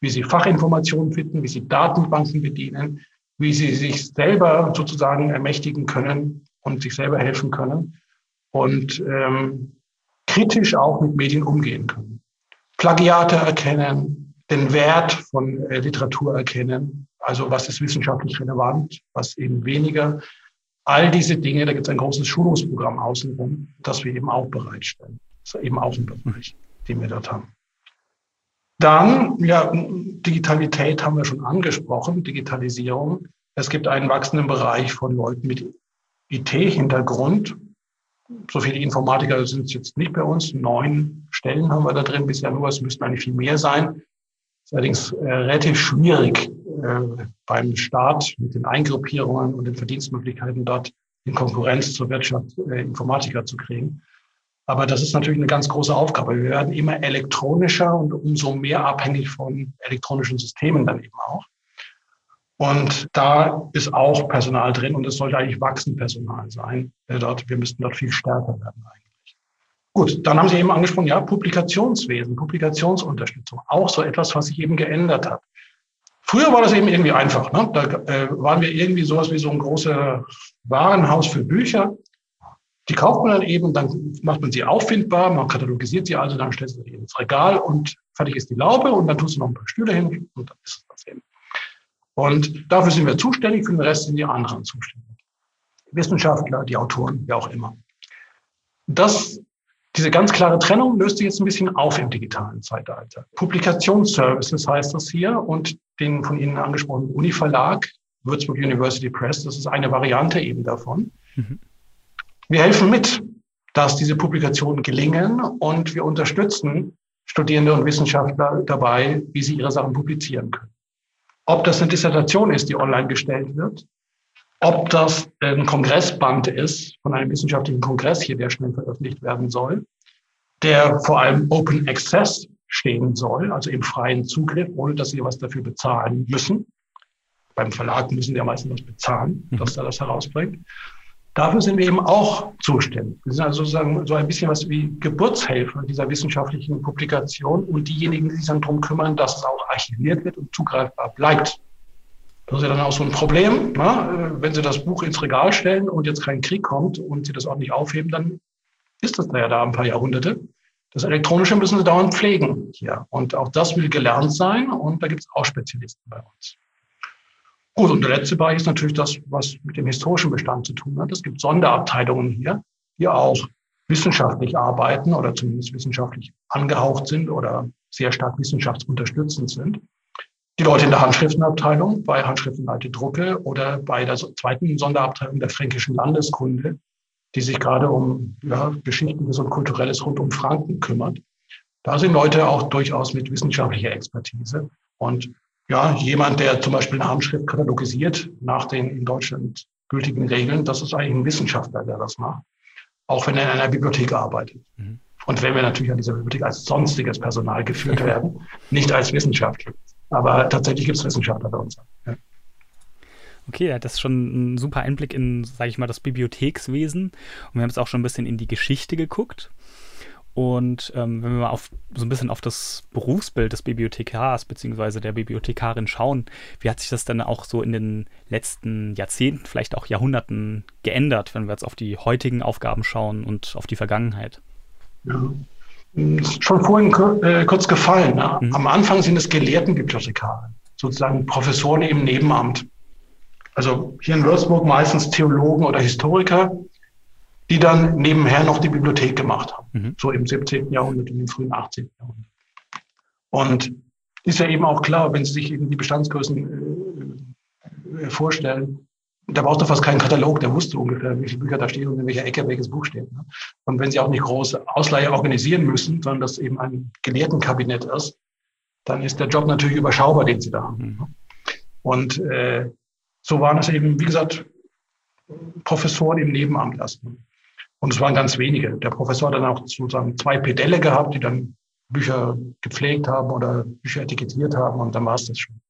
Speaker 2: wie sie Fachinformationen finden, wie sie Datenbanken bedienen, wie sie sich selber sozusagen ermächtigen können und sich selber helfen können. Und ähm, kritisch auch mit Medien umgehen können. Plagiate erkennen, den Wert von äh, Literatur erkennen, also was ist wissenschaftlich relevant, was eben weniger. All diese Dinge, da gibt es ein großes Schulungsprogramm außenrum, das wir eben auch bereitstellen. Das ist eben auch ein Bereich, den wir dort haben. Dann, ja, Digitalität haben wir schon angesprochen, Digitalisierung. Es gibt einen wachsenden Bereich von Leuten mit IT-Hintergrund, so viele Informatiker sind es jetzt nicht bei uns. Neun Stellen haben wir da drin bisher nur. Es müssten eigentlich viel mehr sein. Ist allerdings äh, relativ schwierig äh, beim Staat mit den Eingruppierungen und den Verdienstmöglichkeiten dort in Konkurrenz zur Wirtschaft äh, Informatiker zu kriegen. Aber das ist natürlich eine ganz große Aufgabe. Wir werden immer elektronischer und umso mehr abhängig von elektronischen Systemen dann eben auch. Und da ist auch Personal drin und es sollte eigentlich wachsend Personal sein. Dort, wir müssten dort viel stärker werden eigentlich. Gut, dann haben Sie eben angesprochen, ja, Publikationswesen, Publikationsunterstützung, auch so etwas, was sich eben geändert hat. Früher war das eben irgendwie einfach. Ne? Da äh, waren wir irgendwie sowas wie so ein großes Warenhaus für Bücher. Die kauft man dann eben, dann macht man sie auffindbar, man katalogisiert sie also, dann stellt sie sie ins Regal und fertig ist die Laube und dann tust du noch ein paar Stühle hin und dann ist es das eben. Und dafür sind wir zuständig, für den Rest sind die anderen zuständig. Wissenschaftler, die Autoren, wer auch immer. Das, diese ganz klare Trennung löst sich jetzt ein bisschen auf im digitalen Zeitalter. Publikationsservices heißt das hier und den von Ihnen angesprochenen Uni-Verlag, Würzburg University Press, das ist eine Variante eben davon. Mhm. Wir helfen mit, dass diese Publikationen gelingen und wir unterstützen Studierende und Wissenschaftler dabei, wie sie ihre Sachen publizieren können. Ob das eine Dissertation ist, die online gestellt wird, ob das ein Kongressband ist von einem wissenschaftlichen Kongress hier, der schnell veröffentlicht werden soll, der vor allem Open Access stehen soll, also im freien Zugriff, ohne dass sie was dafür bezahlen müssen. Beim Verlag müssen sie ja meistens was bezahlen, mhm. dass er das herausbringt. Dafür sind wir eben auch zuständig. Wir sind also sozusagen so ein bisschen was wie Geburtshelfer dieser wissenschaftlichen Publikation und diejenigen, die sich dann darum kümmern, dass es auch archiviert wird und zugreifbar bleibt. Das ist ja dann auch so ein Problem. Ne? Wenn Sie das Buch ins Regal stellen und jetzt kein Krieg kommt und Sie das auch nicht aufheben, dann ist das da ja da ein paar Jahrhunderte. Das Elektronische müssen Sie dauernd pflegen hier. Und auch das will gelernt sein und da gibt es auch Spezialisten bei uns. Gut, und der letzte Bereich ist natürlich das, was mit dem historischen Bestand zu tun hat. Es gibt Sonderabteilungen hier, die auch wissenschaftlich arbeiten oder zumindest wissenschaftlich angehaucht sind oder sehr stark wissenschaftsunterstützend sind. Die Leute in der Handschriftenabteilung bei Handschriften alte Drucke oder bei der zweiten Sonderabteilung der fränkischen Landeskunde, die sich gerade um ja, Geschichtliches und Kulturelles rund um Franken kümmert. Da sind Leute auch durchaus mit wissenschaftlicher Expertise. Und ja, jemand, der zum Beispiel eine Handschrift katalogisiert nach den in Deutschland gültigen Regeln, das ist eigentlich ein Wissenschaftler, der das macht. Auch wenn er in einer Bibliothek arbeitet. Mhm. Und wenn wir natürlich an dieser Bibliothek als sonstiges Personal geführt werden, nicht als Wissenschaftler. Aber tatsächlich gibt es Wissenschaftler bei uns. Ja.
Speaker 1: Okay, das ist schon ein super Einblick in, sage ich mal, das Bibliothekswesen. Und wir haben jetzt auch schon ein bisschen in die Geschichte geguckt. Und ähm, wenn wir mal auf, so ein bisschen auf das Berufsbild des Bibliothekars bzw. der Bibliothekarin schauen, wie hat sich das dann auch so in den letzten Jahrzehnten, vielleicht auch Jahrhunderten geändert, wenn wir jetzt auf die heutigen Aufgaben schauen und auf die Vergangenheit?
Speaker 2: Ja. Schon vorhin äh, kurz gefallen. Ne? Mhm. Am Anfang sind es Gelehrtenbibliothekare, sozusagen Professoren im Nebenamt. Also hier in Würzburg meistens Theologen oder Historiker, die dann nebenher noch die Bibliothek gemacht haben. Mhm. So im 17. Jahrhundert und im frühen 18. Jahrhundert. Und ist ja eben auch klar, wenn Sie sich eben die Bestandsgrößen äh, äh, vorstellen, da braucht er fast keinen Katalog, der wusste ungefähr, wie viele Bücher da stehen und in welcher Ecke welches Buch steht. Ne? Und wenn Sie auch nicht große Ausleihe organisieren müssen, sondern das eben ein Gelehrtenkabinett ist, dann ist der Job natürlich überschaubar, den Sie da haben. Mhm. Ne? Und äh, so waren es eben, wie gesagt, Professoren im Nebenamt erstmal. Und es waren ganz wenige. Der Professor hat dann auch sozusagen zwei Pedelle gehabt, die dann Bücher gepflegt haben oder Bücher etikettiert haben und dann war es das schon.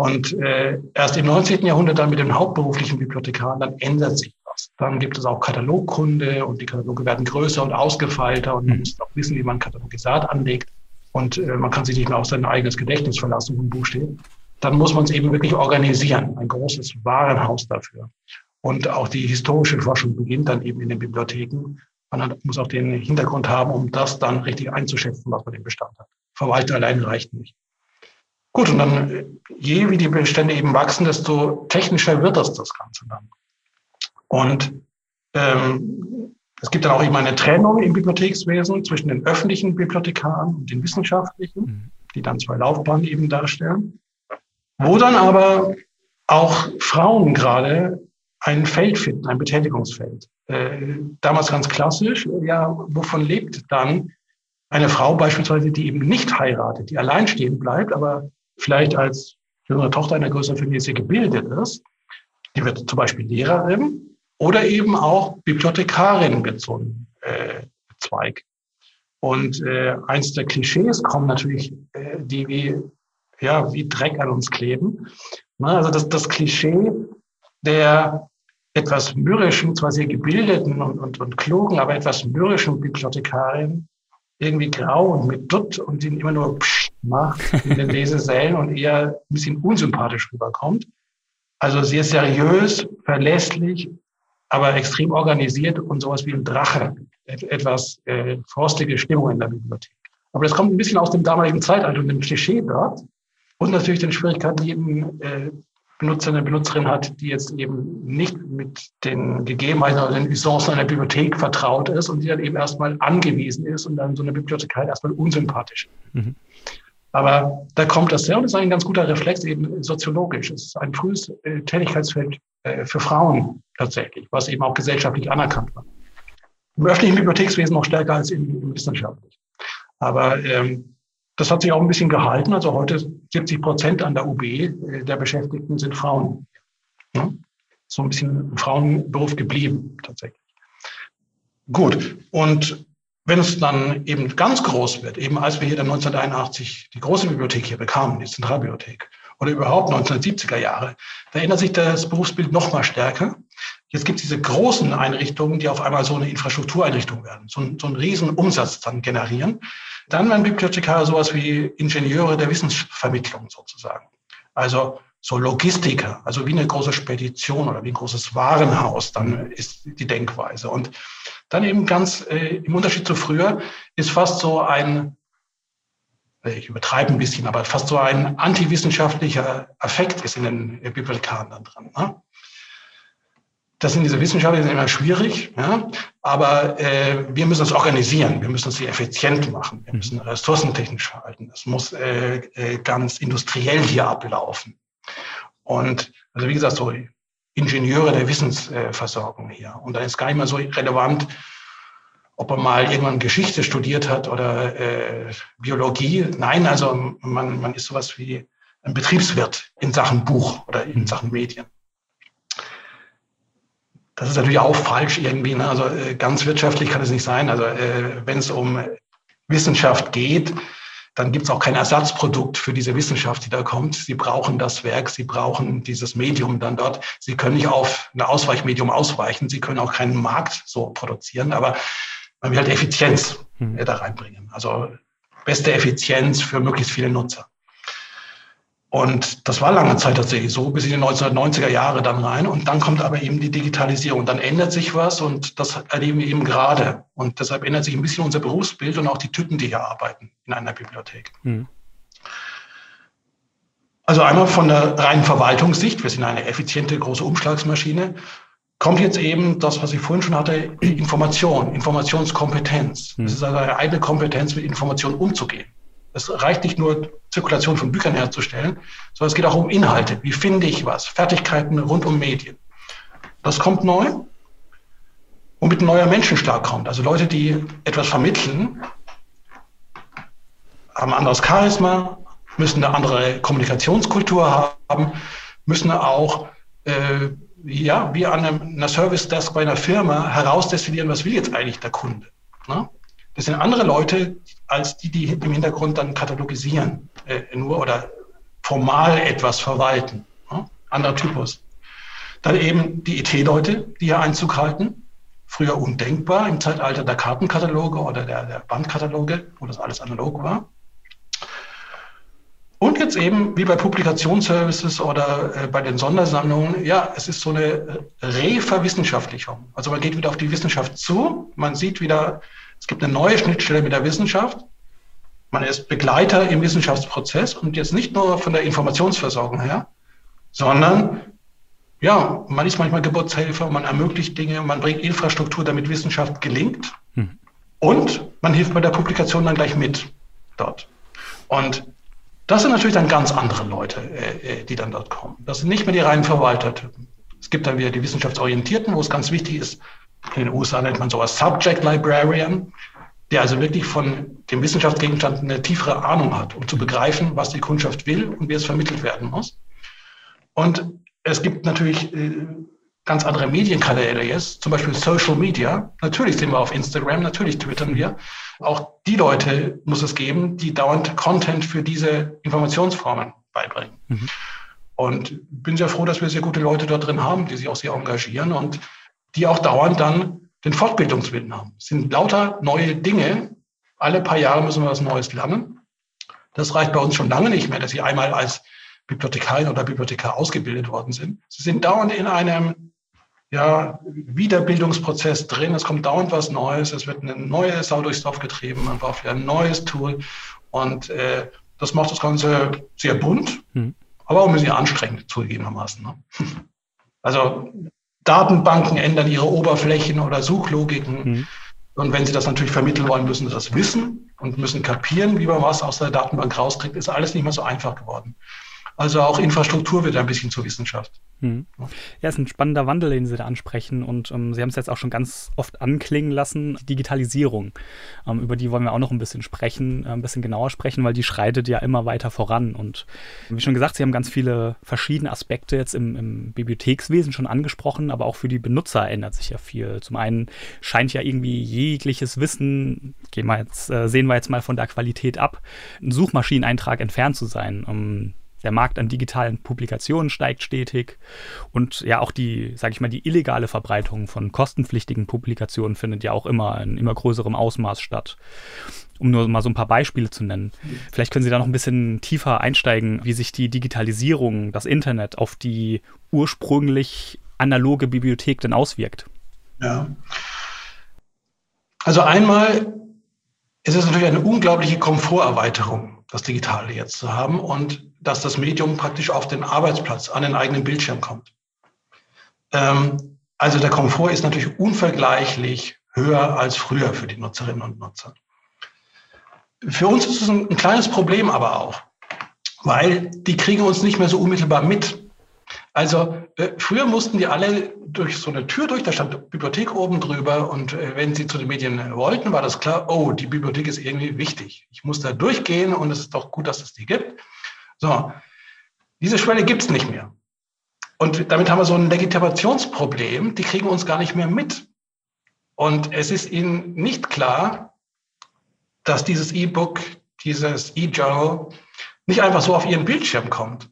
Speaker 2: Und äh, erst im 19. Jahrhundert dann mit den hauptberuflichen Bibliothekaren, dann ändert sich was. Dann gibt es auch Katalogkunde und die Kataloge werden größer und ausgefeilter und man mhm. muss auch wissen, wie man Katalogisat anlegt. Und äh, man kann sich nicht mehr auf sein eigenes Gedächtnis verlassen, wo ein Buch steht. Dann muss man es eben wirklich organisieren, ein großes Warenhaus dafür. Und auch die historische Forschung beginnt dann eben in den Bibliotheken. Man muss auch den Hintergrund haben, um das dann richtig einzuschätzen, was man im Bestand hat. Verwalten allein reicht nicht. Gut, und dann, je wie die Bestände eben wachsen, desto technischer wird das, das Ganze dann. Und ähm, es gibt dann auch eben eine Trennung im Bibliothekswesen zwischen den öffentlichen Bibliothekaren und den wissenschaftlichen, mhm. die dann zwei Laufbahnen eben darstellen, wo dann aber auch Frauen gerade ein Feld finden, ein Betätigungsfeld. Äh, damals ganz klassisch, ja, wovon lebt dann eine Frau beispielsweise, die eben nicht heiratet, die alleinstehend bleibt, aber vielleicht als jüngere Tochter einer größeren Familie sehr gebildet ist. Die wird zum Beispiel Lehrerin oder eben auch Bibliothekarin mit so einem äh, Zweig. Und äh, eins der Klischees kommen natürlich, äh, die wie, ja, wie Dreck an uns kleben. Na, also das, das Klischee der etwas mürrischen, zwar sehr gebildeten und, und, und klugen, aber etwas mürrischen Bibliothekarin, irgendwie grau und mit Dutt und die immer nur Psch macht in den Lesesälen und eher ein bisschen unsympathisch rüberkommt. Also sehr seriös, verlässlich, aber extrem organisiert und sowas wie ein Drache. Etwas äh, frostige Stimmung in der Bibliothek. Aber das kommt ein bisschen aus dem damaligen Zeitalter und dem Klischee dort. Und natürlich den Schwierigkeiten, die eben äh, Benutzer, eine Benutzerin hat, die jetzt eben nicht mit den Gegebenheiten oder den Usancen einer Bibliothek vertraut ist und die dann eben erstmal angewiesen ist und dann so eine Bibliothekar halt erstmal unsympathisch. Mhm. Aber da kommt das her und ist ein ganz guter Reflex eben soziologisch. Es ist ein frühes äh, Tätigkeitsfeld äh, für Frauen tatsächlich, was eben auch gesellschaftlich anerkannt war. Im öffentlichen Bibliothekswesen noch stärker als im, im wissenschaftlichen. Aber ähm, das hat sich auch ein bisschen gehalten. Also heute 70 Prozent an der UB äh, der Beschäftigten sind Frauen. Ja? So ein bisschen Frauenberuf geblieben, tatsächlich. Gut. Und wenn es dann eben ganz groß wird, eben als wir hier dann 1981 die große Bibliothek hier bekamen, die Zentralbibliothek, oder überhaupt 1970er Jahre, da ändert sich das Berufsbild noch mal stärker. Jetzt gibt es diese großen Einrichtungen, die auf einmal so eine Infrastruktureinrichtung werden, so, so einen riesen Umsatz dann generieren. Dann werden Bibliothekare sowas wie Ingenieure der Wissensvermittlung sozusagen. Also so Logistiker, also wie eine große Spedition oder wie ein großes Warenhaus, dann ist die Denkweise. Und dann eben ganz äh, im Unterschied zu früher ist fast so ein, äh, ich übertreibe ein bisschen, aber fast so ein antiwissenschaftlicher Effekt ist in den Bibliothekaren dann dran. Ne? Das sind diese Wissenschaftler, die sind immer schwierig, ja, aber äh, wir müssen es organisieren, wir müssen sie effizient machen, wir müssen ressourcentechnisch verhalten. Das muss äh, äh, ganz industriell hier ablaufen. Und also wie gesagt, so Ingenieure der Wissensversorgung hier. Und da ist gar nicht mehr so relevant, ob man mal irgendwann Geschichte studiert hat oder äh, Biologie. Nein, also man, man ist sowas wie ein Betriebswirt in Sachen Buch oder in Sachen Medien. Das ist natürlich auch falsch irgendwie. Ne? Also äh, ganz wirtschaftlich kann es nicht sein. Also äh, wenn es um Wissenschaft geht, dann gibt es auch kein Ersatzprodukt für diese Wissenschaft, die da kommt. Sie brauchen das Werk, Sie brauchen dieses Medium dann dort. Sie können nicht auf ein Ausweichmedium ausweichen. Sie können auch keinen Markt so produzieren, aber man will halt Effizienz hm. da reinbringen. Also beste Effizienz für möglichst viele Nutzer. Und das war lange Zeit tatsächlich so, bis in die 1990er Jahre dann rein. Und dann kommt aber eben die Digitalisierung. Dann ändert sich was und das erleben wir eben gerade. Und deshalb ändert sich ein bisschen unser Berufsbild und auch die Typen, die hier arbeiten in einer Bibliothek. Mhm. Also einmal von der reinen Verwaltungssicht, wir sind eine effiziente große Umschlagsmaschine, kommt jetzt eben das, was ich vorhin schon hatte, Information, Informationskompetenz. Mhm. Das ist also eine eigene Kompetenz, mit Informationen umzugehen. Es reicht nicht nur, Zirkulation von Büchern herzustellen, sondern es geht auch um Inhalte. Wie finde ich was? Fertigkeiten rund um Medien. Das kommt neu. Womit ein neuer Menschenschlag kommt. Also Leute, die etwas vermitteln, haben anderes Charisma, müssen eine andere Kommunikationskultur haben, müssen auch, äh, ja, wie an einer Service Desk bei einer Firma herausdestillieren, was will jetzt eigentlich der Kunde. Ne? Das sind andere Leute als die, die im Hintergrund dann katalogisieren äh, nur oder formal etwas verwalten. Ja? Anderer Typus. Dann eben die IT-Leute, die hier Einzug halten. Früher undenkbar im Zeitalter der Kartenkataloge oder der, der Bandkataloge, wo das alles analog war. Und jetzt eben, wie bei Publikationsservices oder äh, bei den Sondersammlungen, ja, es ist so eine Reverwissenschaftlichung. Also man geht wieder auf die Wissenschaft zu, man sieht wieder es gibt eine neue Schnittstelle mit der Wissenschaft. Man ist Begleiter im Wissenschaftsprozess und jetzt nicht nur von der Informationsversorgung her, sondern ja, man ist manchmal Geburtshelfer, man ermöglicht Dinge, man bringt Infrastruktur, damit Wissenschaft gelingt. Hm. Und man hilft bei der Publikation dann gleich mit dort. Und das sind natürlich dann ganz andere Leute, äh, äh die dann dort kommen. Das sind nicht mehr die reinen Verwaltertypen. Es gibt dann wieder die Wissenschaftsorientierten, wo es ganz wichtig ist, in den USA nennt man sowas Subject Librarian, der also wirklich von dem Wissenschaftsgegenstand eine tiefere Ahnung hat, um zu begreifen, was die Kundschaft will und wie es vermittelt werden muss. Und es gibt natürlich äh, ganz andere Medienkanäle jetzt, zum Beispiel Social Media. Natürlich sind wir auf Instagram, natürlich twittern wir. Auch die Leute muss es geben, die dauernd Content für diese Informationsformen beibringen. Mhm. Und bin sehr froh, dass wir sehr gute Leute dort drin haben, die sich auch sehr engagieren und die auch dauernd dann den Fortbildungswillen haben. Es sind lauter neue Dinge. Alle paar Jahre müssen wir was Neues lernen. Das reicht bei uns schon lange nicht mehr, dass sie einmal als Bibliothekarin oder Bibliothekar ausgebildet worden sind. Sie sind dauernd in einem ja, Wiederbildungsprozess drin. Es kommt dauernd was Neues. Es wird eine neue Sau durchs Dorf getrieben. Man braucht wieder ein neues Tool. Und äh, das macht das Ganze sehr bunt, mhm. aber auch ein bisschen anstrengend zugegebenermaßen. Ne? (laughs) Also Datenbanken ändern ihre Oberflächen oder Suchlogiken. Mhm. Und wenn sie das natürlich vermitteln wollen, müssen sie das wissen und müssen kapieren, wie man was aus der Datenbank rauskriegt. Ist alles nicht mehr so einfach geworden. Also auch Infrastruktur wird ein bisschen zur Wissenschaft.
Speaker 1: Hm. Ja, ist ein spannender Wandel, den Sie da ansprechen. Und ähm, Sie haben es jetzt auch schon ganz oft anklingen lassen, die Digitalisierung. Ähm, über die wollen wir auch noch ein bisschen sprechen, äh, ein bisschen genauer sprechen, weil die schreitet ja immer weiter voran. Und wie schon gesagt, Sie haben ganz viele verschiedene Aspekte jetzt im, im Bibliothekswesen schon angesprochen, aber auch für die Benutzer ändert sich ja viel. Zum einen scheint ja irgendwie jegliches Wissen, gehen wir jetzt, äh, sehen wir jetzt mal von der Qualität ab, ein Suchmaschineneintrag entfernt zu sein. Ähm, der Markt an digitalen Publikationen steigt stetig und ja auch die, sage ich mal, die illegale Verbreitung von kostenpflichtigen Publikationen findet ja auch immer in immer größerem Ausmaß statt. Um nur mal so ein paar Beispiele zu nennen. Vielleicht können Sie da noch ein bisschen tiefer einsteigen, wie sich die Digitalisierung, das Internet auf die ursprünglich analoge Bibliothek denn auswirkt.
Speaker 2: Ja. Also einmal ist es natürlich eine unglaubliche Komforterweiterung, das Digitale jetzt zu haben und dass das Medium praktisch auf den Arbeitsplatz, an den eigenen Bildschirm kommt. Ähm, also der Komfort ist natürlich unvergleichlich höher als früher für die Nutzerinnen und Nutzer. Für uns ist es ein, ein kleines Problem aber auch, weil die kriegen uns nicht mehr so unmittelbar mit. Also äh, früher mussten die alle durch so eine Tür durch, da stand Bibliothek oben drüber und äh, wenn sie zu den Medien wollten, war das klar, oh, die Bibliothek ist irgendwie wichtig. Ich muss da durchgehen und es ist doch gut, dass es die gibt. So, diese Schwelle gibt es nicht mehr. Und damit haben wir so ein Legitimationsproblem, die kriegen uns gar nicht mehr mit. Und es ist ihnen nicht klar, dass dieses E-Book, dieses E-Journal nicht einfach so auf ihren Bildschirm kommt.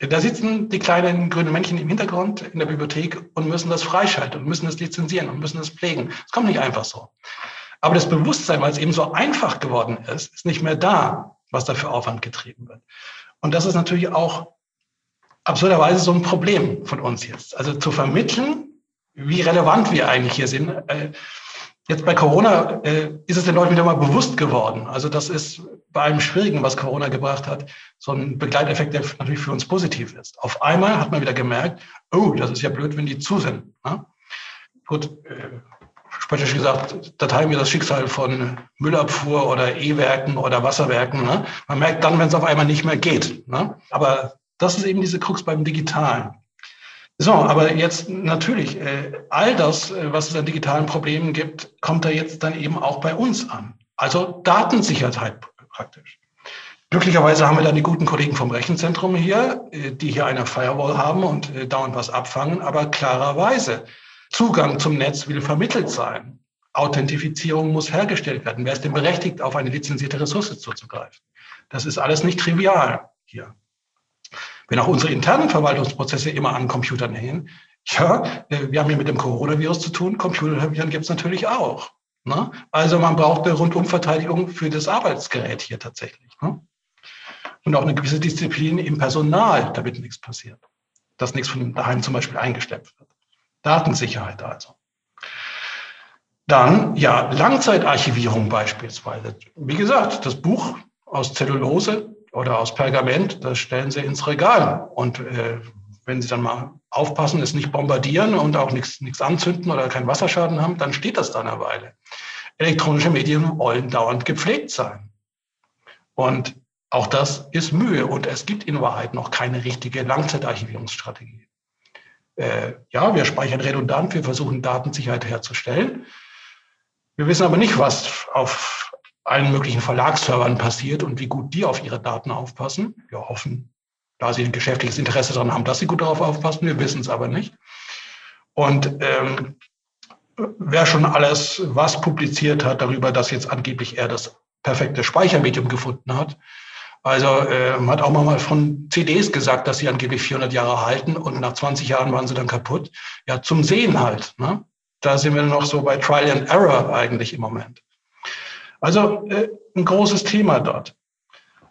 Speaker 2: Da sitzen die kleinen grünen Männchen im Hintergrund in der Bibliothek und müssen das freischalten und müssen das lizenzieren und müssen das pflegen. Es kommt nicht einfach so. Aber das Bewusstsein, weil es eben so einfach geworden ist, ist nicht mehr da, was da für Aufwand getrieben wird. Und das ist natürlich auch absurderweise so ein Problem von uns jetzt. Also zu vermitteln, wie relevant wir eigentlich hier sind. Äh, jetzt bei Corona äh, ist es den Leuten wieder mal bewusst geworden. Also das ist bei allem Schwierigen, was Corona gebracht hat, so ein Begleiteffekt, der natürlich für uns positiv ist. Auf einmal hat man wieder gemerkt, oh, das ist ja blöd, wenn die zu sind. Ne? Gut, äh, spöttisch gesagt, da teilen wir das Schicksal von Müllabfuhr oder E-Werken oder Wasserwerken. Ne? Man merkt dann, wenn es auf einmal nicht mehr geht. Ne? Aber das ist eben diese Krux beim Digitalen. So, aber jetzt natürlich, äh, all das, äh, was es an digitalen Problemen gibt, kommt da jetzt dann eben auch bei uns an. Also Datensicherheit praktisch. Glücklicherweise haben wir dann die guten Kollegen vom Rechenzentrum hier, äh, die hier eine Firewall haben und dauernd was abfangen, aber klarerweise Zugang zum Netz will vermittelt sein. Authentifizierung muss hergestellt werden. Wer ist denn berechtigt, auf eine lizenzierte Ressource zuzugreifen? Das ist alles nicht trivial hier. Wenn auch unsere internen Verwaltungsprozesse immer an Computern hängen, ja, äh, wir haben hier mit dem Coronavirus zu tun, Computerviren gibt es natürlich auch. Ne? Also man braucht eine Rundumverteidigung für das Arbeitsgerät hier tatsächlich. Ne? Und auch eine gewisse Disziplin im Personal, damit nichts passiert. Dass nichts von daheim zum Beispiel eingeschleppt wird. Datensicherheit also. Dann, ja, Langzeitarchivierung beispielsweise. Wie gesagt, das Buch aus Zellulose oder aus Pergament, das stellen Sie ins Regal. Und äh, wenn Sie dann mal aufpassen, es nicht bombardieren und auch nichts, anzünden oder keinen Wasserschaden haben, dann steht das da eine Weile. Elektronische Medien wollen dauernd gepflegt sein. Und auch das ist Mühe. Und es gibt in Wahrheit noch keine richtige Langzeitarchivierungsstrategie äh, ja, wir speichern redundant, wir versuchen Datensicherheit herzustellen. Wir wissen aber nicht, was auf allen möglichen Verlagsservern passiert und wie gut die auf ihre Daten aufpassen. Wir hoffen, da sie ein geschäftliches Interesse daran haben, dass sie gut darauf aufpassen. Wir wissen es aber nicht. Und ähm, wer schon alles was publiziert hat darüber, dass jetzt angeblich er das perfekte Speichermedium gefunden hat, also äh, man hat auch mal von CDs gesagt, dass sie angeblich 400 Jahre halten und nach 20 Jahren waren sie dann kaputt. Ja, zum Sehen halt. Ne? Da sind wir noch so bei Trial and Error eigentlich im Moment. Also äh, ein großes Thema dort.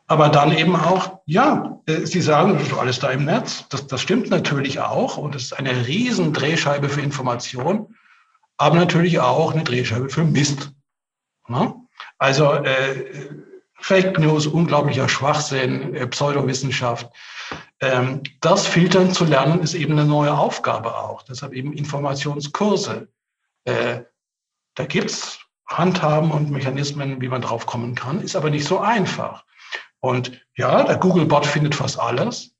Speaker 2: Aber dann eben auch, ja, äh, Sie sagen, das ist alles da im Netz. Das, das stimmt natürlich auch und es ist eine riesen Drehscheibe für Information, aber natürlich auch eine Drehscheibe für Mist. Ne? Also äh, Fake News, unglaublicher Schwachsinn, äh, Pseudowissenschaft. Ähm, das filtern zu lernen ist eben eine neue Aufgabe auch. Deshalb eben Informationskurse. Äh, da gibt's Handhaben und Mechanismen, wie man drauf kommen kann, ist aber nicht so einfach. Und ja, der Google-Bot findet fast alles,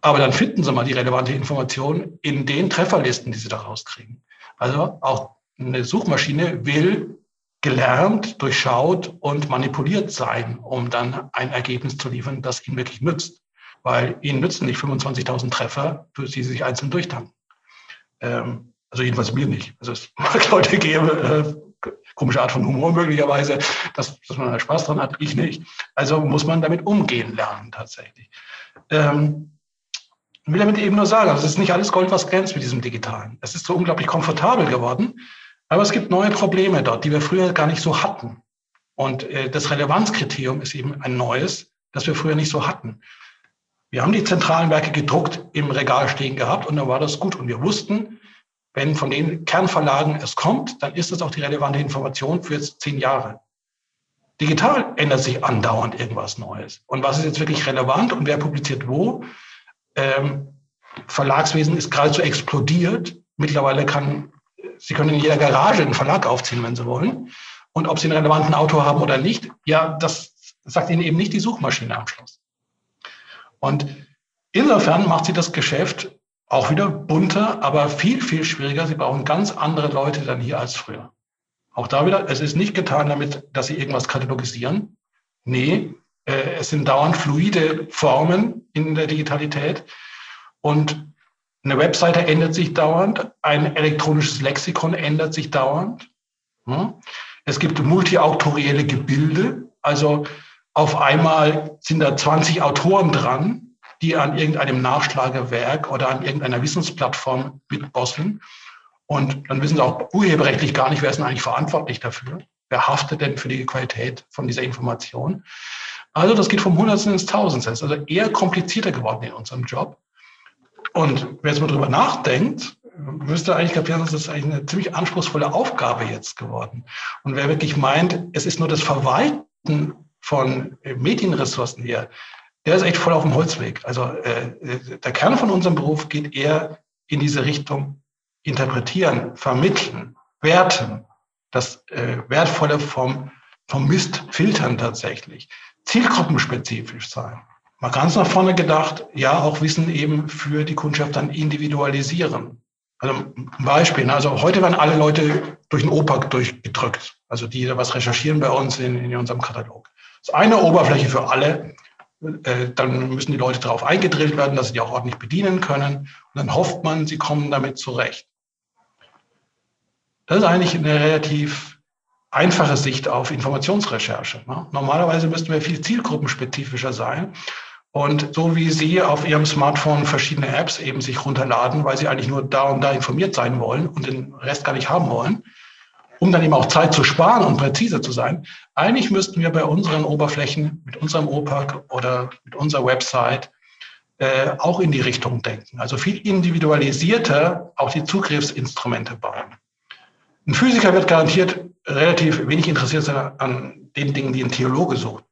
Speaker 2: Aber dann finden Sie mal die relevante Information in den Trefferlisten, die Sie da rauskriegen. Also auch eine Suchmaschine will gelernt, durchschaut und manipuliert sein, um dann ein Ergebnis zu liefern, das Ihnen wirklich nützt. Weil Ihnen nützen nicht 25.000 Treffer, durch die Sie sich einzeln durchtanken. Ähm, also jedenfalls mir nicht. Also es (laughs) mag Leute geben, äh, komische Art von Humor möglicherweise, dass, dass man da Spaß dran hat, ich nicht. Also muss man damit umgehen lernen tatsächlich. Ähm, ich will damit eben nur sagen, also es ist nicht alles Gold, was glänzt mit diesem Digitalen. Es ist so unglaublich komfortabel geworden, aber es gibt neue Probleme dort, die wir früher gar nicht so hatten. Und äh, das Relevanzkriterium ist eben ein neues, das wir früher nicht so hatten. Wir haben die zentralen Werke gedruckt im Regal stehen gehabt und dann war das gut. Und wir wussten, wenn von den Kernverlagen es kommt, dann ist es auch die relevante Information für jetzt zehn Jahre. Digital ändert sich andauernd irgendwas Neues. Und was ist jetzt wirklich relevant und wer publiziert wo? Ähm, Verlagswesen ist geradezu explodiert. Mittlerweile kann, Sie können in jeder Garage einen Verlag aufziehen, wenn Sie wollen. Und ob Sie einen relevanten Autor haben oder nicht, ja, das sagt Ihnen eben nicht die Suchmaschine am Schluss. Und insofern macht sie das Geschäft auch wieder bunter, aber viel, viel schwieriger. Sie brauchen ganz andere Leute dann hier als früher. Auch da wieder, es ist nicht getan damit, dass sie irgendwas katalogisieren. Nee, äh, es sind dauernd fluide Formen in der Digitalität. Und eine Webseite ändert sich dauernd, ein elektronisches Lexikon ändert sich dauernd. Hm? Es gibt multiautorielle Gebilde, also auf einmal sind da 20 Autoren dran, die an irgendeinem Nachschlagewerk oder an irgendeiner Wissensplattform mitbosseln. Und dann wissen sie auch urheberrechtlich gar nicht, wer ist denn eigentlich verantwortlich dafür? Wer haftet denn für die Qualität von dieser Information? Also das geht vom Hundertsten ins Tausendste. Also eher komplizierter geworden in unserem Job. Und wer jetzt mal drüber nachdenkt, müsste eigentlich kapieren, das ist eigentlich eine ziemlich anspruchsvolle Aufgabe jetzt geworden. Und wer wirklich meint, es ist nur das Verwalten von Medienressourcen hier, der ist echt voll auf dem Holzweg. Also äh, der Kern von unserem Beruf geht eher in diese Richtung interpretieren, vermitteln, werten, das äh, Wertvolle vom, vom Mist filtern tatsächlich, zielgruppenspezifisch sein. Mal ganz nach vorne gedacht, ja, auch Wissen eben für die Kundschaft dann individualisieren. Also ein Beispiel, ne, also heute werden alle Leute durch den OPAC durchgedrückt, also die da was recherchieren bei uns in, in unserem Katalog. Das ist eine Oberfläche für alle, dann müssen die Leute darauf eingedrillt werden, dass sie die auch ordentlich bedienen können. Und dann hofft man, sie kommen damit zurecht. Das ist eigentlich eine relativ einfache Sicht auf Informationsrecherche. Ne? Normalerweise müssten wir viel zielgruppenspezifischer sein. Und so wie Sie auf Ihrem Smartphone verschiedene Apps eben sich runterladen, weil Sie eigentlich nur da und da informiert sein wollen und den Rest gar nicht haben wollen, um dann eben auch Zeit zu sparen und präzise zu sein. Eigentlich müssten wir bei unseren Oberflächen mit unserem OPAC oder mit unserer Website äh, auch in die Richtung denken. Also viel individualisierter auch die Zugriffsinstrumente bauen. Ein Physiker wird garantiert relativ wenig interessiert sein an den Dingen, die ein Theologe sucht.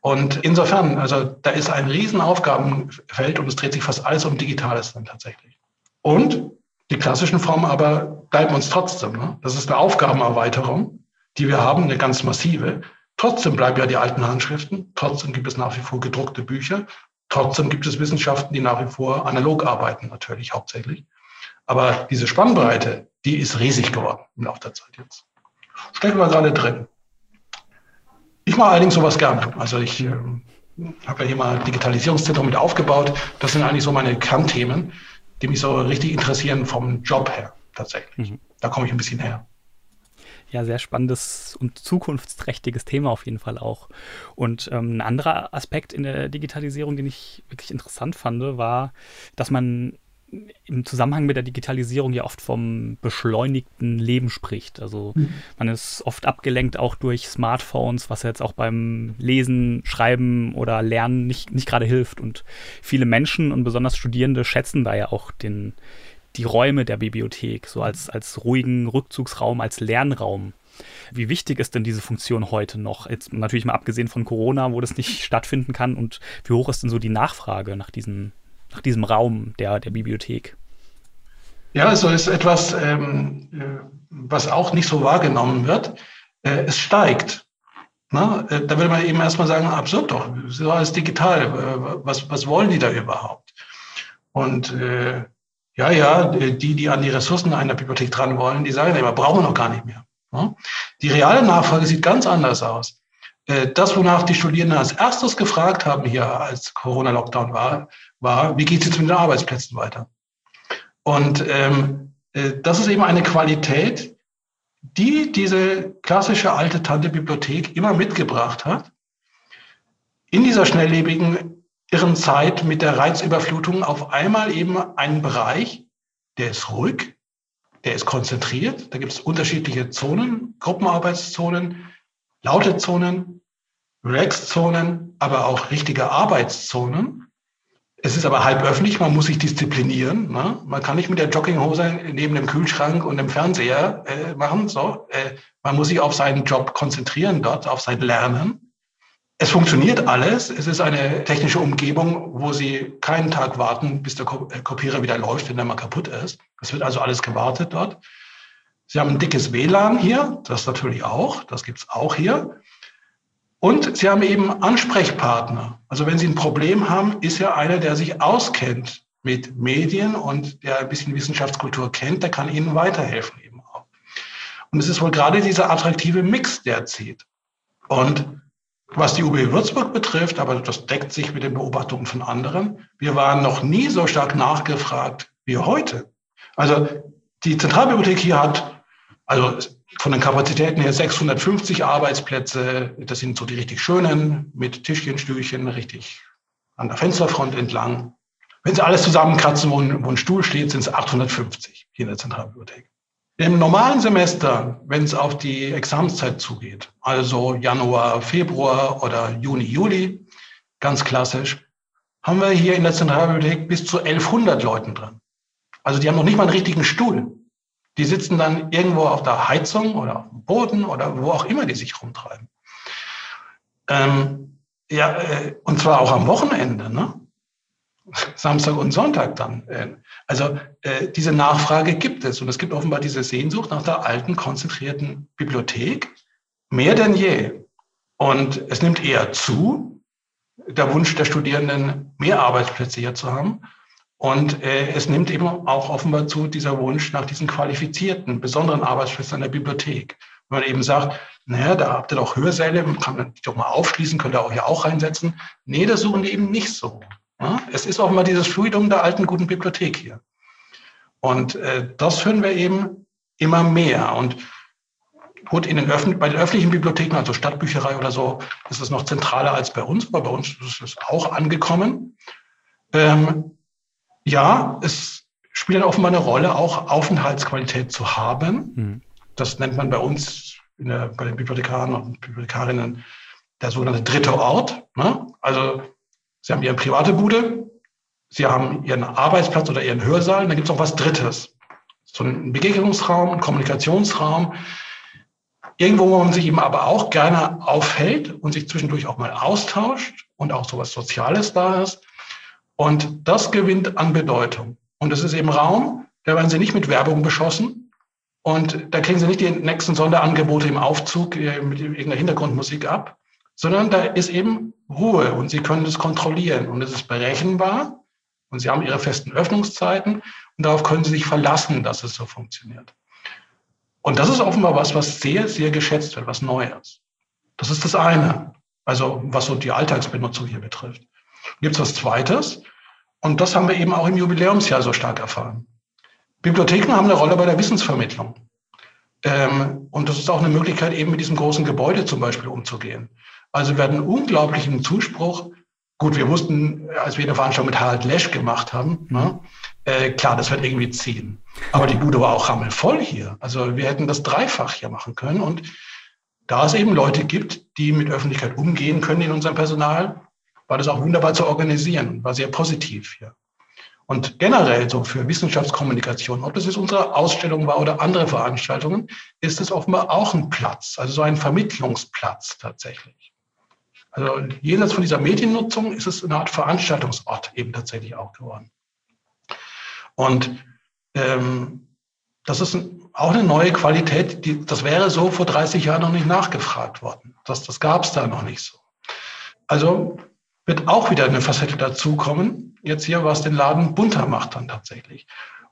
Speaker 2: Und insofern, also da ist ein Riesenaufgabenfeld und es dreht sich fast alles um Digitales dann tatsächlich. Und die klassischen Formen aber bleiben uns trotzdem. Ne? Das ist eine Aufgabenerweiterung, die wir haben, eine ganz massive. Trotzdem bleiben ja die alten Handschriften, trotzdem gibt es nach wie vor gedruckte Bücher, trotzdem gibt es Wissenschaften, die nach wie vor analog arbeiten, natürlich hauptsächlich. Aber diese Spannbreite, die ist riesig geworden im Laufe der Zeit jetzt. Stecken wir gerade drin. Ich mache allerdings sowas gerne. Also ich äh, habe ja hier mal Digitalisierungszentrum mit aufgebaut. Das sind eigentlich so meine Kernthemen die mich so richtig interessieren vom Job her tatsächlich. Mhm. Da komme ich ein bisschen her.
Speaker 1: Ja, sehr spannendes und zukunftsträchtiges Thema auf jeden Fall auch. Und ähm, ein anderer Aspekt in der Digitalisierung, den ich wirklich interessant fand, war, dass man im Zusammenhang mit der Digitalisierung ja oft vom beschleunigten Leben spricht. Also mhm. man ist oft abgelenkt auch durch Smartphones, was jetzt auch beim Lesen, Schreiben oder Lernen nicht, nicht gerade hilft. Und viele Menschen und besonders Studierende schätzen da ja auch den, die Räume der Bibliothek, so als, als ruhigen Rückzugsraum, als Lernraum. Wie wichtig ist denn diese Funktion heute noch? Jetzt natürlich mal abgesehen von Corona, wo das nicht stattfinden kann. Und wie hoch ist denn so die Nachfrage nach diesen nach diesem Raum der, der Bibliothek?
Speaker 2: Ja, also ist etwas, ähm, äh, was auch nicht so wahrgenommen wird. Äh, es steigt. Na, äh, da würde man eben erstmal sagen, absurd doch, so alles digital. Äh, was, was wollen die da überhaupt? Und äh, ja, ja, die, die an die Ressourcen einer Bibliothek dran wollen, die sagen immer, brauchen wir noch gar nicht mehr. Ja? Die reale Nachfrage sieht ganz anders aus. Äh, das, wonach die Studierenden als erstes gefragt haben hier, als Corona-Lockdown war, war, wie geht es jetzt mit den Arbeitsplätzen weiter? Und ähm, äh, das ist eben eine Qualität, die diese klassische alte Tante-Bibliothek immer mitgebracht hat. In dieser schnelllebigen, irren Zeit mit der Reizüberflutung auf einmal eben einen Bereich, der ist ruhig, der ist konzentriert. Da gibt es unterschiedliche Zonen, Gruppenarbeitszonen, laute Zonen, Relax-Zonen, aber auch richtige Arbeitszonen. Es ist aber halb öffentlich, man muss sich disziplinieren. Ne? Man kann nicht mit der Jogginghose neben dem Kühlschrank und dem Fernseher äh, machen. So, äh, man muss sich auf seinen Job konzentrieren dort, auf sein Lernen. Es funktioniert alles. Es ist eine technische Umgebung, wo Sie keinen Tag warten, bis der äh, Kopierer wieder läuft, wenn der mal kaputt ist. Es wird also alles gewartet dort. Sie haben ein dickes WLAN hier, das natürlich auch, das gibt's auch hier. Und Sie haben eben Ansprechpartner. Also wenn Sie ein Problem haben, ist ja einer, der sich auskennt mit Medien und der ein bisschen Wissenschaftskultur kennt, der kann Ihnen weiterhelfen eben auch. Und es ist wohl gerade dieser attraktive Mix, der zieht. Und was die UB Würzburg betrifft, aber das deckt sich mit den Beobachtungen von anderen, wir waren noch nie so stark nachgefragt wie heute. Also die Zentralbibliothek hier hat, also von den Kapazitäten her 650 Arbeitsplätze. Das sind so die richtig schönen mit Tischchen, Stühlchen, richtig an der Fensterfront entlang. Wenn Sie alles zusammenkratzen, wo ein, wo ein Stuhl steht, sind es 850 hier in der Zentralbibliothek. Im normalen Semester, wenn es auf die Examenszeit zugeht, also Januar, Februar oder Juni, Juli, ganz klassisch, haben wir hier in der Zentralbibliothek bis zu 1100 Leuten drin. Also die haben noch nicht mal einen richtigen Stuhl. Die sitzen dann irgendwo auf der Heizung oder auf dem Boden oder wo auch immer die sich rumtreiben. Ähm, ja, äh, und zwar auch am Wochenende, ne? (laughs) Samstag und Sonntag dann. Äh, also äh, diese Nachfrage gibt es und es gibt offenbar diese Sehnsucht nach der alten, konzentrierten Bibliothek mehr denn je. Und es nimmt eher zu, der Wunsch der Studierenden, mehr Arbeitsplätze hier zu haben. Und äh, es nimmt eben auch offenbar zu dieser Wunsch nach diesen qualifizierten, besonderen Arbeitsplätzen an der Bibliothek. Wenn man eben sagt, naja, da habt ihr doch Hörsäle, kann man die doch mal aufschließen, könnt ihr auch hier auch reinsetzen. Nee, das suchen die eben nicht so. Ja? Es ist offenbar dieses Fluidum der alten guten Bibliothek hier. Und äh, das hören wir eben immer mehr. Und gut, in den bei den öffentlichen Bibliotheken, also Stadtbücherei oder so, ist es noch zentraler als bei uns, aber bei uns ist es auch angekommen. Ähm, ja, es spielt dann offenbar eine Rolle, auch Aufenthaltsqualität zu haben. Mhm. Das nennt man bei uns der, bei den Bibliothekaren und Bibliothekarinnen der sogenannte dritte Ort. Ne? Also Sie haben Ihre private Bude, Sie haben Ihren Arbeitsplatz oder Ihren Hörsaal, dann gibt es noch was Drittes. So ein Begegnungsraum, ein Kommunikationsraum. Irgendwo, wo man sich eben aber auch gerne aufhält und sich zwischendurch auch mal austauscht und auch so was Soziales da ist. Und das gewinnt an Bedeutung. Und es ist eben Raum, da werden Sie nicht mit Werbung beschossen. Und da kriegen Sie nicht die nächsten Sonderangebote im Aufzug äh, mit irgendeiner Hintergrundmusik ab, sondern da ist eben Ruhe und Sie können das kontrollieren und es ist berechenbar und Sie haben Ihre festen Öffnungszeiten und darauf können Sie sich verlassen, dass es so funktioniert. Und das ist offenbar was, was sehr, sehr geschätzt wird, was Neues. Das ist das eine, also was so die Alltagsbenutzung hier betrifft. Gibt es was Zweites? Und das haben wir eben auch im Jubiläumsjahr so stark erfahren. Bibliotheken haben eine Rolle bei der Wissensvermittlung. Ähm, und das ist auch eine Möglichkeit, eben mit diesem großen Gebäude zum Beispiel umzugehen. Also wir hatten unglaublichen Zuspruch. Gut, wir wussten, als wir eine Veranstaltung mit Harald Lesch gemacht haben, mhm. ne, äh, klar, das wird irgendwie ziehen. Aber die Bude war auch rammelvoll hier. Also wir hätten das dreifach hier machen können. Und da es eben Leute gibt, die mit Öffentlichkeit umgehen können in unserem Personal, war das auch wunderbar zu organisieren, war sehr positiv hier. Und generell so für Wissenschaftskommunikation, ob das jetzt unsere Ausstellung war oder andere Veranstaltungen, ist es offenbar auch ein Platz, also so ein Vermittlungsplatz tatsächlich. Also jenseits von dieser Mediennutzung ist es eine Art Veranstaltungsort eben tatsächlich auch geworden. Und ähm, das ist auch eine neue Qualität, die, das wäre so vor 30 Jahren noch nicht nachgefragt worden. Das, das gab es da noch nicht so. Also wird auch wieder eine Facette dazukommen. jetzt hier, was den Laden bunter macht dann tatsächlich.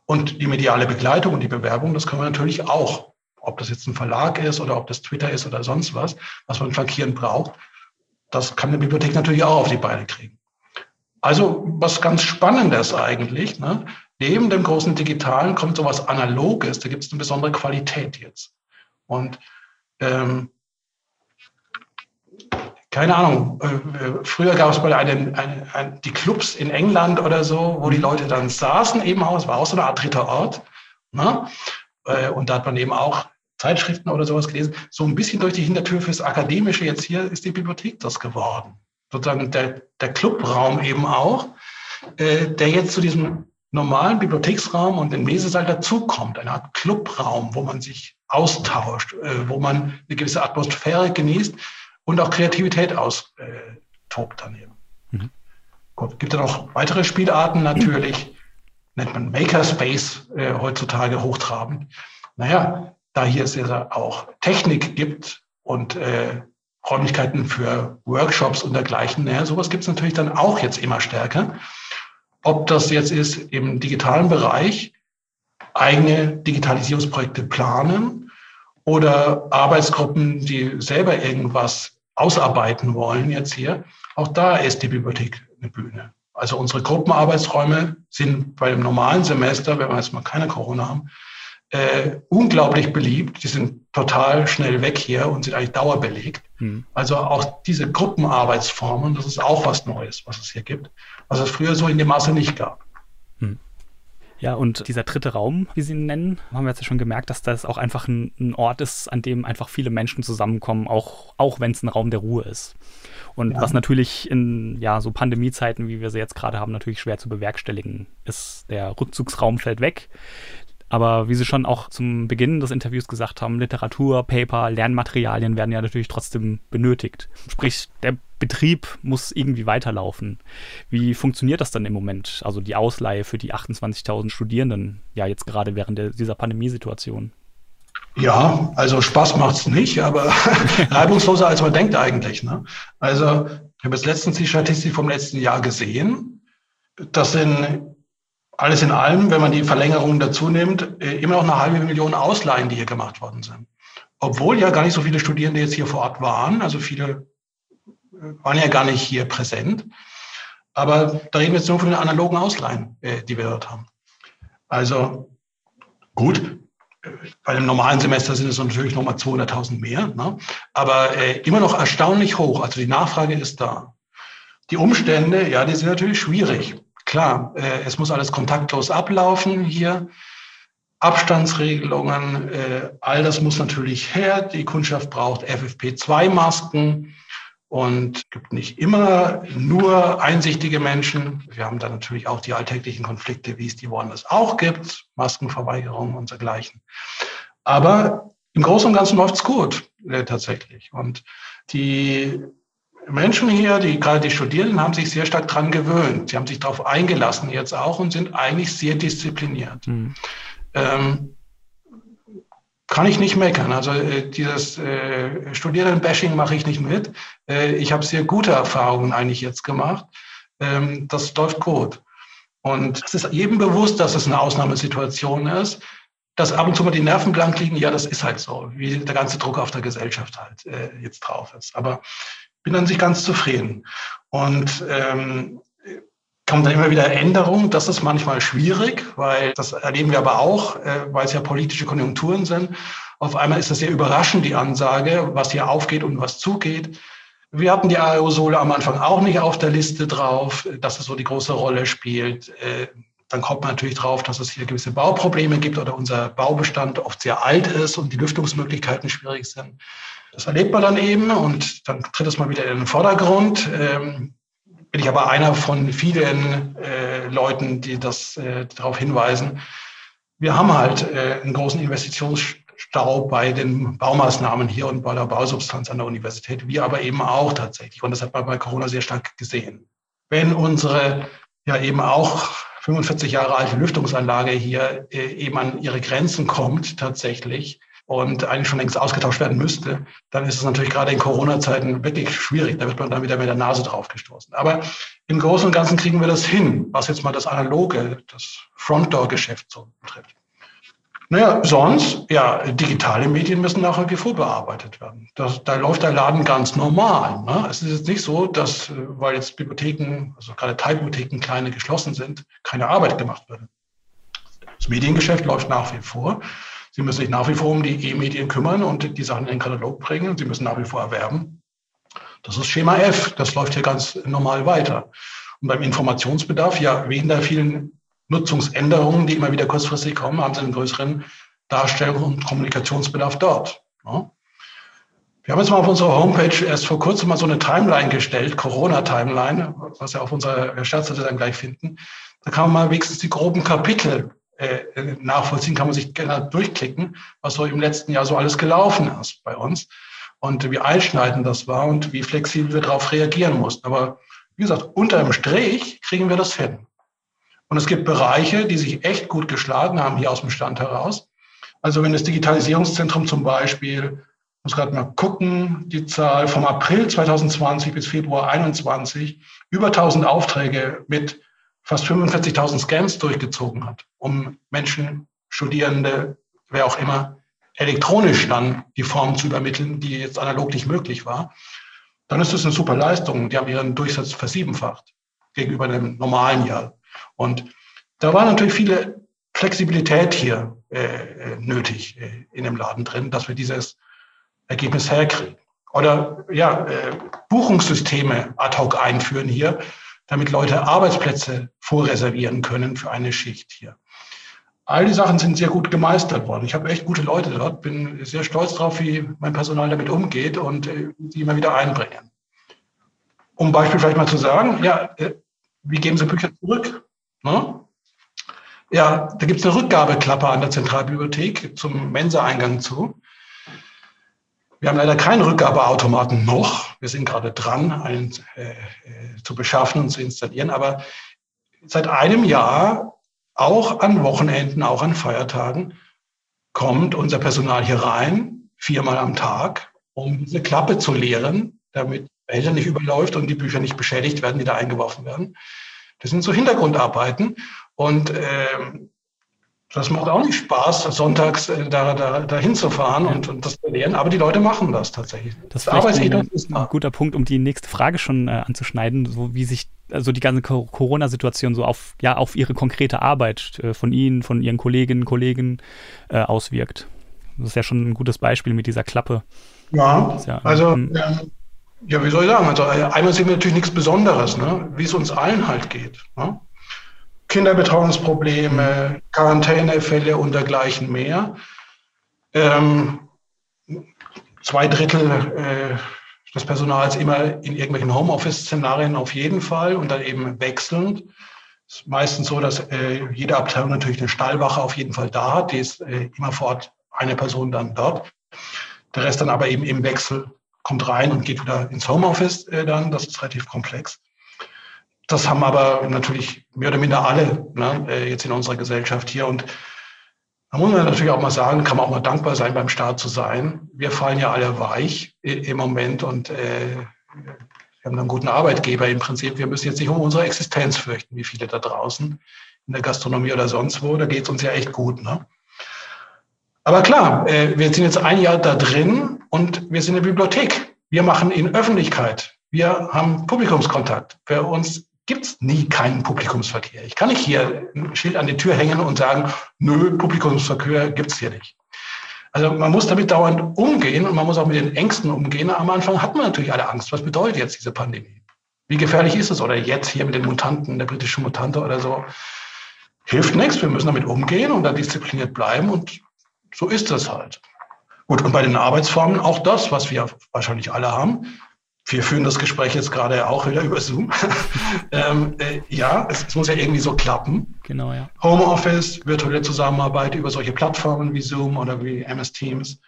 Speaker 2: Und die mediale Begleitung und die Bewerbung, das können wir natürlich auch. Ob das jetzt ein Verlag ist oder ob das Twitter ist oder sonst was, was man flankierend braucht, das kann eine Bibliothek natürlich auch auf die Beine kriegen. Also was ganz Spannendes eigentlich. Ne? Neben dem großen Digitalen kommt sowas Analoges, da gibt es eine besondere Qualität jetzt. Und ähm, keine Ahnung, äh, früher gab es mal eine, eine, eine, die Clubs in England oder so, wo die mhm. Leute dann saßen eben auch, es war auch so eine Art dritter Ort. Ne? Äh, und da hat man eben auch Zeitschriften oder sowas gelesen. So ein bisschen durch die Hintertür fürs Akademische jetzt hier ist die Bibliothek das geworden. Sozusagen der, der Clubraum eben auch, äh, der jetzt zu diesem normalen Bibliotheksraum und den Mesesaal dazukommt. Eine Art Clubraum, wo man sich austauscht, äh, wo man eine gewisse Atmosphäre genießt und auch Kreativität austobt daneben. Mhm. Gut, gibt es noch weitere Spielarten natürlich, nennt man Makerspace äh, heutzutage hochtrabend. Naja, da hier es ja auch Technik gibt und äh, Räumlichkeiten für Workshops und dergleichen, naja, sowas gibt es natürlich dann auch jetzt immer stärker. Ob das jetzt ist im digitalen Bereich, eigene Digitalisierungsprojekte planen oder Arbeitsgruppen, die selber irgendwas ausarbeiten wollen jetzt hier. Auch da ist die Bibliothek eine Bühne. Also unsere Gruppenarbeitsräume sind bei dem normalen Semester, wenn wir jetzt mal keine Corona haben, äh, unglaublich beliebt. Die sind total schnell weg hier und sind eigentlich dauerbelegt. Hm. Also auch diese Gruppenarbeitsformen, das ist auch was Neues, was es hier gibt, was es früher so in dem Maße nicht gab. Hm.
Speaker 1: Ja, und dieser dritte Raum, wie Sie ihn nennen, haben wir jetzt ja schon gemerkt, dass das auch einfach ein, ein Ort ist, an dem einfach viele Menschen zusammenkommen, auch, auch wenn es ein Raum der Ruhe ist. Und ja. was natürlich in ja, so Pandemiezeiten, wie wir sie jetzt gerade haben, natürlich schwer zu bewerkstelligen ist. Der Rückzugsraum fällt weg. Aber wie Sie schon auch zum Beginn des Interviews gesagt haben, Literatur, Paper, Lernmaterialien werden ja natürlich trotzdem benötigt. Sprich, der Betrieb muss irgendwie weiterlaufen. Wie funktioniert das dann im Moment? Also die Ausleihe für die 28.000 Studierenden, ja jetzt gerade während der, dieser Pandemiesituation.
Speaker 2: Ja, also Spaß macht es nicht, aber (laughs) reibungsloser als man denkt eigentlich. Ne? Also ich habe jetzt letztens die Statistik vom letzten Jahr gesehen. Das sind alles in allem, wenn man die Verlängerung dazu nimmt, äh, immer noch eine halbe Million Ausleihen, die hier gemacht worden sind. Obwohl ja gar nicht so viele Studierende jetzt hier vor Ort waren, also viele äh, waren ja gar nicht hier präsent. Aber da reden wir jetzt nur von den analogen Ausleihen, äh, die wir dort haben. Also gut, bei einem normalen Semester sind es natürlich nochmal 200.000 mehr, ne? aber immer noch erstaunlich hoch. Also die Nachfrage ist da. Die Umstände, ja, die sind natürlich schwierig. Klar, äh, es muss alles kontaktlos ablaufen hier. Abstandsregelungen, äh, all das muss natürlich her. Die Kundschaft braucht FFP2-Masken und gibt nicht immer nur einsichtige Menschen. Wir haben da natürlich auch die alltäglichen Konflikte, wie es die woanders auch gibt, Maskenverweigerung und dergleichen. Aber im Großen und Ganzen läuft es gut, äh, tatsächlich. Und die Menschen hier, die gerade die Studierenden, haben sich sehr stark dran gewöhnt. Sie haben sich darauf eingelassen jetzt auch und sind eigentlich sehr diszipliniert. Mhm. Ähm, kann ich nicht meckern. Also äh, dieses äh, Studierendenbashing mache ich nicht mit. Äh, ich habe sehr gute Erfahrungen eigentlich jetzt gemacht. Ähm, das läuft gut. Und es ist jedem bewusst, dass es eine Ausnahmesituation ist. Dass ab und zu mal die Nerven blank liegen, ja, das ist halt so, wie der ganze Druck auf der Gesellschaft halt äh, jetzt drauf ist. Aber bin an sich ganz zufrieden. Und ähm, kommt dann immer wieder Änderungen. Das ist manchmal schwierig, weil das erleben wir aber auch, äh, weil es ja politische Konjunkturen sind. Auf einmal ist das sehr überraschend, die Ansage, was hier aufgeht und was zugeht. Wir hatten die Aerosole am Anfang auch nicht auf der Liste drauf, dass es so die große Rolle spielt. Äh, dann kommt man natürlich drauf, dass es hier gewisse Bauprobleme gibt oder unser Baubestand oft sehr alt ist und die Lüftungsmöglichkeiten schwierig sind. Das erlebt man dann eben und dann tritt es mal wieder in den Vordergrund. Ähm, bin ich aber einer von vielen äh, Leuten, die das äh, darauf hinweisen. Wir haben halt äh, einen großen Investitionsstau bei den Baumaßnahmen hier und bei der Bausubstanz an der Universität. Wir aber eben auch tatsächlich. Und das hat man bei Corona sehr stark gesehen. Wenn unsere ja eben auch 45 Jahre alte Lüftungsanlage hier äh, eben an ihre Grenzen kommt tatsächlich, und eigentlich schon längst ausgetauscht werden müsste, dann ist es natürlich gerade in Corona-Zeiten wirklich schwierig. Da wird man dann wieder mit der Nase drauf gestoßen. Aber im Großen und Ganzen kriegen wir das hin, was jetzt mal das analoge, das Frontdoor-Geschäft so betrifft. Naja, sonst, ja, digitale Medien müssen nachher wie vor bearbeitet werden. Das, da läuft der Laden ganz normal. Ne? Es ist jetzt nicht so, dass, weil jetzt Bibliotheken, also gerade Teilbibliotheken kleine geschlossen sind, keine Arbeit gemacht wird. Das Mediengeschäft läuft nach wie vor. Sie müssen sich nach wie vor um die E-Medien kümmern und die Sachen in den Katalog bringen. Sie müssen nach wie vor erwerben. Das ist Schema F. Das läuft hier ganz normal weiter. Und beim Informationsbedarf, ja, wegen der vielen Nutzungsänderungen, die immer wieder kurzfristig kommen, haben Sie einen größeren Darstellung- und Kommunikationsbedarf dort. Ja. Wir haben jetzt mal auf unserer Homepage erst vor kurzem mal so eine Timeline gestellt, Corona-Timeline, was wir auf unserer Startseite dann gleich finden. Da kann man mal wenigstens die groben Kapitel äh, nachvollziehen, kann man sich gerne durchklicken, was so im letzten Jahr so alles gelaufen ist bei uns und wie einschneidend das war und wie flexibel wir darauf reagieren mussten. Aber wie gesagt, unterm Strich kriegen wir das hin. Und es gibt Bereiche, die sich echt gut geschlagen haben hier aus dem Stand heraus. Also wenn das Digitalisierungszentrum zum Beispiel, muss gerade mal gucken, die Zahl vom April 2020 bis Februar 2021 über 1000 Aufträge mit fast 45.000 Scans durchgezogen hat, um Menschen, Studierende, wer auch immer, elektronisch dann die Form zu übermitteln, die jetzt analog nicht möglich war, dann ist das eine super Leistung. Die haben ihren Durchsatz versiebenfacht gegenüber einem normalen Jahr. Und da war natürlich viele Flexibilität hier äh, nötig äh, in dem Laden drin, dass wir dieses Ergebnis herkriegen. Oder ja, äh, Buchungssysteme ad hoc einführen hier, damit Leute Arbeitsplätze vorreservieren können für eine Schicht hier. All die Sachen sind sehr gut gemeistert worden. Ich habe echt gute Leute dort, bin sehr stolz drauf, wie mein Personal damit umgeht und äh, die immer wieder einbringen. Um Beispiel vielleicht mal zu sagen, ja, äh, wie geben Sie Bücher zurück? Ne? Ja, da gibt es eine Rückgabeklappe an der Zentralbibliothek zum Mensa-Eingang zu. Wir haben leider keinen Rückgabeautomaten noch. Wir sind gerade dran, einen äh, äh, zu beschaffen und zu installieren. Aber seit einem Jahr, auch an Wochenenden, auch an Feiertagen, kommt unser Personal hier rein, viermal am Tag, um diese Klappe zu leeren, damit Behälter nicht überläuft und die Bücher nicht beschädigt werden, die da eingeworfen werden. Das sind so Hintergrundarbeiten. Und ähm, das macht auch nicht Spaß, sonntags äh, da, da, da hinzufahren ja. und, und das zu lernen, aber die Leute machen das tatsächlich.
Speaker 1: Das, das ist ein, ein guter Punkt, um die nächste Frage schon äh, anzuschneiden, so wie sich also die ganze Corona-Situation so auf, ja, auf ihre konkrete Arbeit äh, von Ihnen, von Ihren Kolleginnen und Kollegen äh, auswirkt. Das ist ja schon ein gutes Beispiel mit dieser Klappe.
Speaker 2: Ja, ja also ähm, ja, wie soll ich sagen? Also äh, einmal sehen wir natürlich nichts Besonderes, ne? wie es uns allen halt geht. Ne? Kinderbetreuungsprobleme, Quarantänefälle und dergleichen mehr. Ähm, zwei Drittel äh, des Personals immer in irgendwelchen Homeoffice-Szenarien auf jeden Fall und dann eben wechselnd. Es ist meistens so, dass äh, jede Abteilung natürlich eine Stallwache auf jeden Fall da hat. Die ist äh, immer vor Ort eine Person dann dort. Der Rest dann aber eben im Wechsel kommt rein und geht wieder ins Homeoffice äh, dann. Das ist relativ komplex. Das haben aber natürlich mehr oder minder alle ne, äh, jetzt in unserer Gesellschaft hier. Und da muss man natürlich auch mal sagen, kann man auch mal dankbar sein, beim Staat zu sein. Wir fallen ja alle weich im Moment und äh, wir haben einen guten Arbeitgeber im Prinzip. Wir müssen jetzt nicht um unsere Existenz fürchten, wie viele da draußen in der Gastronomie oder sonst wo. Da geht es uns ja echt gut. Ne? Aber klar, äh, wir sind jetzt ein Jahr da drin und wir sind in der Bibliothek. Wir machen in Öffentlichkeit. Wir haben Publikumskontakt. Für uns gibt es nie keinen Publikumsverkehr. Ich kann nicht hier ein Schild an die Tür hängen und sagen, nö, Publikumsverkehr gibt es hier nicht. Also man muss damit dauernd umgehen und man muss auch mit den Ängsten umgehen. Am Anfang hat man natürlich alle Angst. Was bedeutet jetzt diese Pandemie? Wie gefährlich ist es? Oder jetzt hier mit den Mutanten, der britischen Mutante oder so. Hilft nichts. Wir müssen damit umgehen und da diszipliniert bleiben und so ist das halt. Gut, und bei den Arbeitsformen auch das, was wir wahrscheinlich alle haben wir führen das Gespräch jetzt gerade auch wieder über Zoom. (laughs) ähm, äh, ja, es, es, muss ja irgendwie so klappen.
Speaker 1: Genau, ja.
Speaker 2: Homeoffice, virtuelle Zusammenarbeit über solche Plattformen wie Zoom oder wie MS Teams,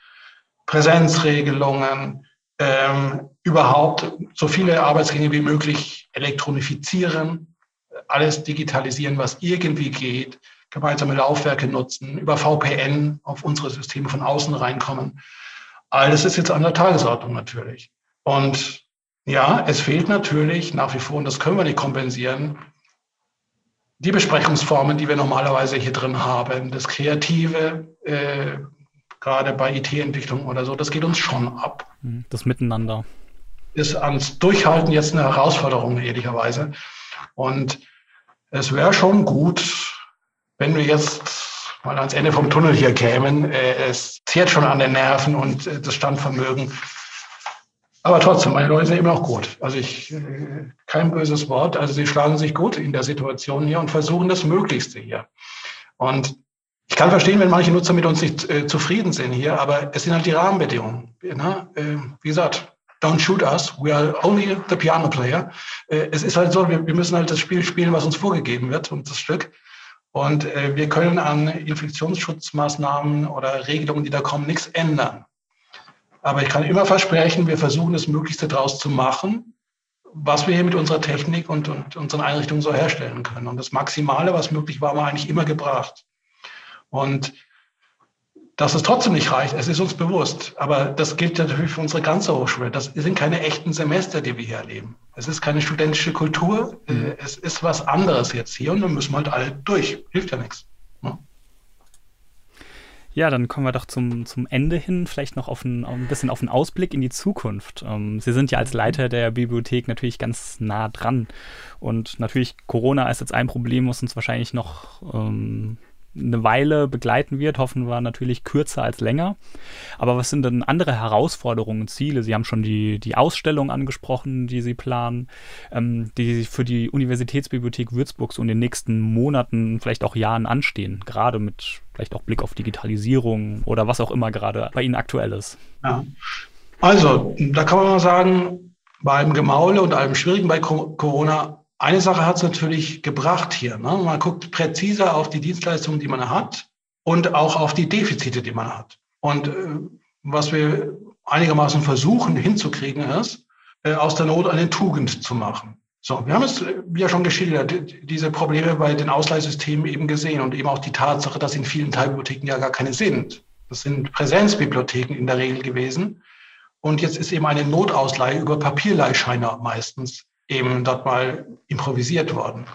Speaker 2: Präsenzregelungen, ähm, überhaupt so viele Arbeitsgänge wie möglich elektronifizieren, alles digitalisieren, was irgendwie geht, gemeinsame Laufwerke nutzen, über VPN auf unsere Systeme von außen reinkommen. All das ist jetzt an der Tagesordnung natürlich. Und ja, es fehlt natürlich nach wie vor, und das können wir nicht kompensieren, die Besprechungsformen, die wir normalerweise hier drin haben, das Kreative, äh, gerade bei IT-Entwicklung oder so, das geht uns schon ab.
Speaker 1: Mhm, das Miteinander.
Speaker 2: Ist ans Durchhalten jetzt eine Herausforderung, ehrlicherweise. Und es wäre schon gut, wenn wir jetzt mal ans Ende vom Tunnel hier kämen. Äh, es zehrt schon an den Nerven und äh, das Standvermögen aber trotzdem, meine Leute sind immer noch gut. Also ich, äh, kein böses Wort. Also sie schlagen sich gut in der Situation hier und versuchen das Möglichste hier. Und ich kann verstehen, wenn manche Nutzer mit uns nicht äh, zufrieden sind hier, aber es sind halt die Rahmenbedingungen. Ne? Äh, wie gesagt, don't shoot us, we are only the piano player. Äh, es ist halt so, wir, wir, müssen halt das Spiel spielen, was uns vorgegeben wird und das Stück. Und äh, wir können an Infektionsschutzmaßnahmen oder Regelungen, die da kommen, nichts ändern. Aber ich kann immer versprechen, wir versuchen das Möglichste daraus zu machen, was wir hier mit unserer Technik und, und unseren Einrichtungen so herstellen können. Und das Maximale, was möglich war, wir eigentlich immer gebracht. Und dass es trotzdem nicht reicht, es ist uns bewusst. Aber das gilt natürlich für unsere ganze Hochschule. Das sind keine echten Semester, die wir hier erleben. Es ist keine studentische Kultur. Mhm. Es ist was anderes jetzt hier und dann müssen wir halt alle durch. Hilft ja nichts.
Speaker 1: Ja, dann kommen wir doch zum, zum Ende hin, vielleicht noch auf ein, ein bisschen auf einen Ausblick in die Zukunft. Ähm, Sie sind ja als Leiter der Bibliothek natürlich ganz nah dran. Und natürlich, Corona ist jetzt ein Problem, was uns wahrscheinlich noch ähm, eine Weile begleiten wird, hoffen wir natürlich kürzer als länger. Aber was sind denn andere Herausforderungen, Ziele? Sie haben schon die, die Ausstellung angesprochen, die Sie planen, ähm, die für die Universitätsbibliothek Würzburg so in den nächsten Monaten, vielleicht auch Jahren anstehen, gerade mit vielleicht auch Blick auf Digitalisierung oder was auch immer gerade bei Ihnen aktuell ist.
Speaker 2: Ja. Also, da kann man mal sagen, bei allem Gemaule und allem Schwierigen bei Corona eine Sache hat es natürlich gebracht hier. Ne? Man guckt präziser auf die Dienstleistungen, die man hat und auch auf die Defizite, die man hat. Und äh, was wir einigermaßen versuchen hinzukriegen, ist, äh, aus der Not eine Tugend zu machen. So, wir haben es ja schon geschildert, diese Probleme bei den Ausleihsystemen eben gesehen und eben auch die Tatsache, dass in vielen Teilbibliotheken ja gar keine sind. Das sind Präsenzbibliotheken in der Regel gewesen. Und jetzt ist eben eine Notausleihe über Papierleihscheine meistens eben dort mal improvisiert worden.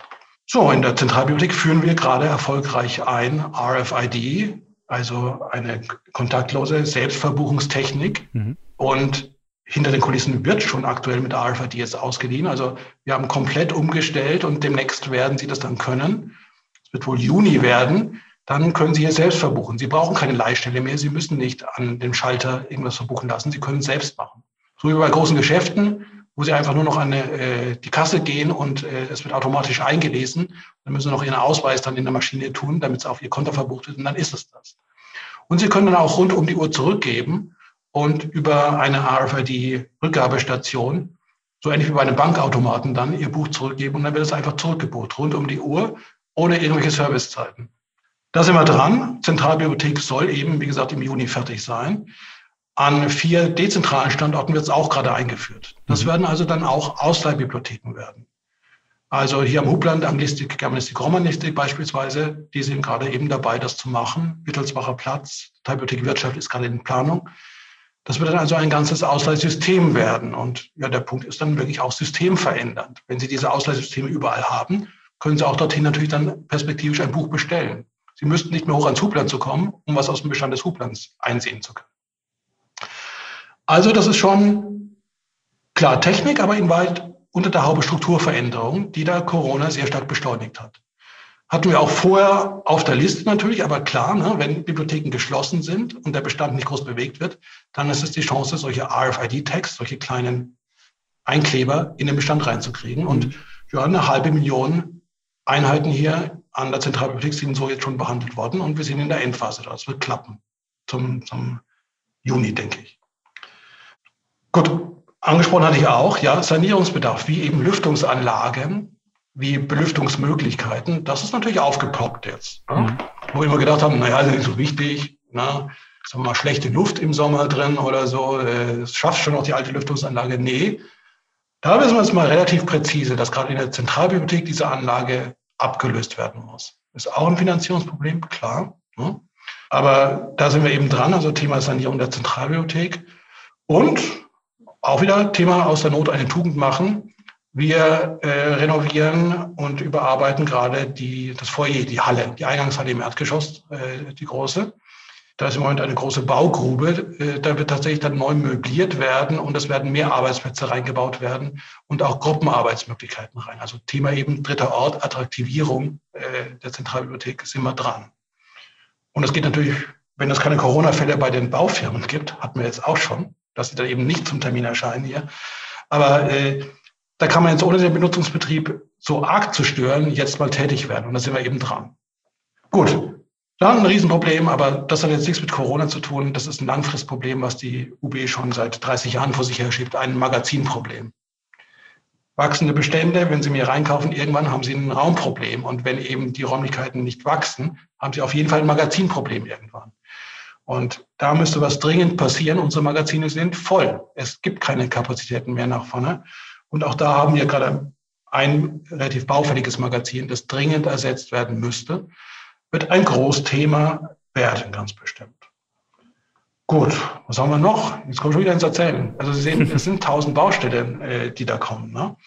Speaker 2: So, in der Zentralbibliothek führen wir gerade erfolgreich ein RFID, also eine kontaktlose Selbstverbuchungstechnik. Mhm. Und hinter den Kulissen wird schon aktuell mit RFID jetzt ausgeliehen. Also wir haben komplett umgestellt und demnächst werden Sie das dann können. Es wird wohl Juni werden. Dann können Sie hier selbst verbuchen. Sie brauchen keine Leihstelle mehr. Sie müssen nicht an dem Schalter irgendwas verbuchen lassen. Sie können es selbst machen. So wie bei großen Geschäften wo sie einfach nur noch an äh, die Kasse gehen und äh, es wird automatisch eingelesen. Dann müssen sie noch ihren Ausweis dann in der Maschine tun, damit es auf ihr Konto verbucht wird und dann ist es das. Und sie können dann auch rund um die Uhr zurückgeben und über eine RFID-Rückgabestation, so ähnlich wie bei einem Bankautomaten dann, ihr Buch zurückgeben und dann wird es einfach zurückgebucht, rund um die Uhr, ohne irgendwelche Servicezeiten. Da sind wir dran. Zentralbibliothek soll eben, wie gesagt, im Juni fertig sein. An vier dezentralen Standorten wird es auch gerade eingeführt. Das mhm. werden also dann auch Ausleihbibliotheken werden. Also hier am Hubland, Anglistik, Germanistik, Romanistik beispielsweise, die sind gerade eben dabei, das zu machen. Wittelsbacher Platz, Teilbibliothek Wirtschaft ist gerade in Planung. Das wird dann also ein ganzes Ausleihsystem werden. Und ja, der Punkt ist dann wirklich auch systemverändernd. Wenn Sie diese Ausleihsysteme überall haben, können Sie auch dorthin natürlich dann perspektivisch ein Buch bestellen. Sie müssten nicht mehr hoch ans Hubland zu kommen, um was aus dem Bestand des Hublands einsehen zu können. Also das ist schon klar Technik, aber in weit unter der Haube Strukturveränderung, die da Corona sehr stark beschleunigt hat. Hatten wir auch vorher auf der Liste natürlich, aber klar, ne, wenn Bibliotheken geschlossen sind und der Bestand nicht groß bewegt wird, dann ist es die Chance, solche RFID-Tags, solche kleinen Einkleber in den Bestand reinzukriegen. Und ja, eine halbe Million Einheiten hier an der Zentralbibliothek sind so jetzt schon behandelt worden und wir sind in der Endphase. Das wird klappen zum, zum Juni, denke ich. Gut, angesprochen hatte ich auch, ja, Sanierungsbedarf, wie eben Lüftungsanlagen, wie Belüftungsmöglichkeiten, das ist natürlich aufgepoppt jetzt. Ne? Mhm. Wo wir immer gedacht haben, naja, das ist nicht so wichtig, ne? sagen wir mal, schlechte Luft im Sommer drin oder so, äh, das schafft schon noch die alte Lüftungsanlage. Nee, da wissen wir jetzt mal relativ präzise, dass gerade in der Zentralbibliothek diese Anlage abgelöst werden muss. Ist auch ein Finanzierungsproblem, klar. Ne? Aber da sind wir eben dran, also Thema Sanierung der Zentralbibliothek. Und auch wieder Thema aus der Not eine Tugend machen. Wir äh, renovieren und überarbeiten gerade die, das Foyer, die Halle, die Eingangshalle im Erdgeschoss, äh, die große. Da ist im Moment eine große Baugrube. Äh, da wird tatsächlich dann neu möbliert werden und es werden mehr Arbeitsplätze reingebaut werden und auch Gruppenarbeitsmöglichkeiten rein. Also Thema eben dritter Ort, Attraktivierung äh, der Zentralbibliothek sind wir dran. Und es geht natürlich, wenn es keine Corona-Fälle bei den Baufirmen gibt, hatten wir jetzt auch schon, dass sie dann eben nicht zum Termin erscheinen hier. Aber äh, da kann man jetzt ohne den Benutzungsbetrieb so arg zu stören, jetzt mal tätig werden. Und da sind wir eben dran. Gut, dann ein Riesenproblem, aber das hat jetzt nichts mit Corona zu tun. Das ist ein Langfristproblem, was die UB schon seit 30 Jahren vor sich her schiebt. Ein Magazinproblem. Wachsende Bestände, wenn Sie mir reinkaufen, irgendwann haben Sie ein Raumproblem. Und wenn eben die Räumlichkeiten nicht wachsen, haben Sie auf jeden Fall ein Magazinproblem irgendwann. Und da müsste was dringend passieren. Unsere Magazine sind voll. Es gibt keine Kapazitäten mehr nach vorne. Und auch da haben wir gerade ein relativ baufälliges Magazin, das dringend ersetzt werden müsste wird ein Großthema werden, ganz bestimmt. Gut, was haben wir noch? Jetzt kommt schon wieder ins Erzählen. Also Sie sehen, es sind tausend Baustellen, äh, die da kommen. Ne?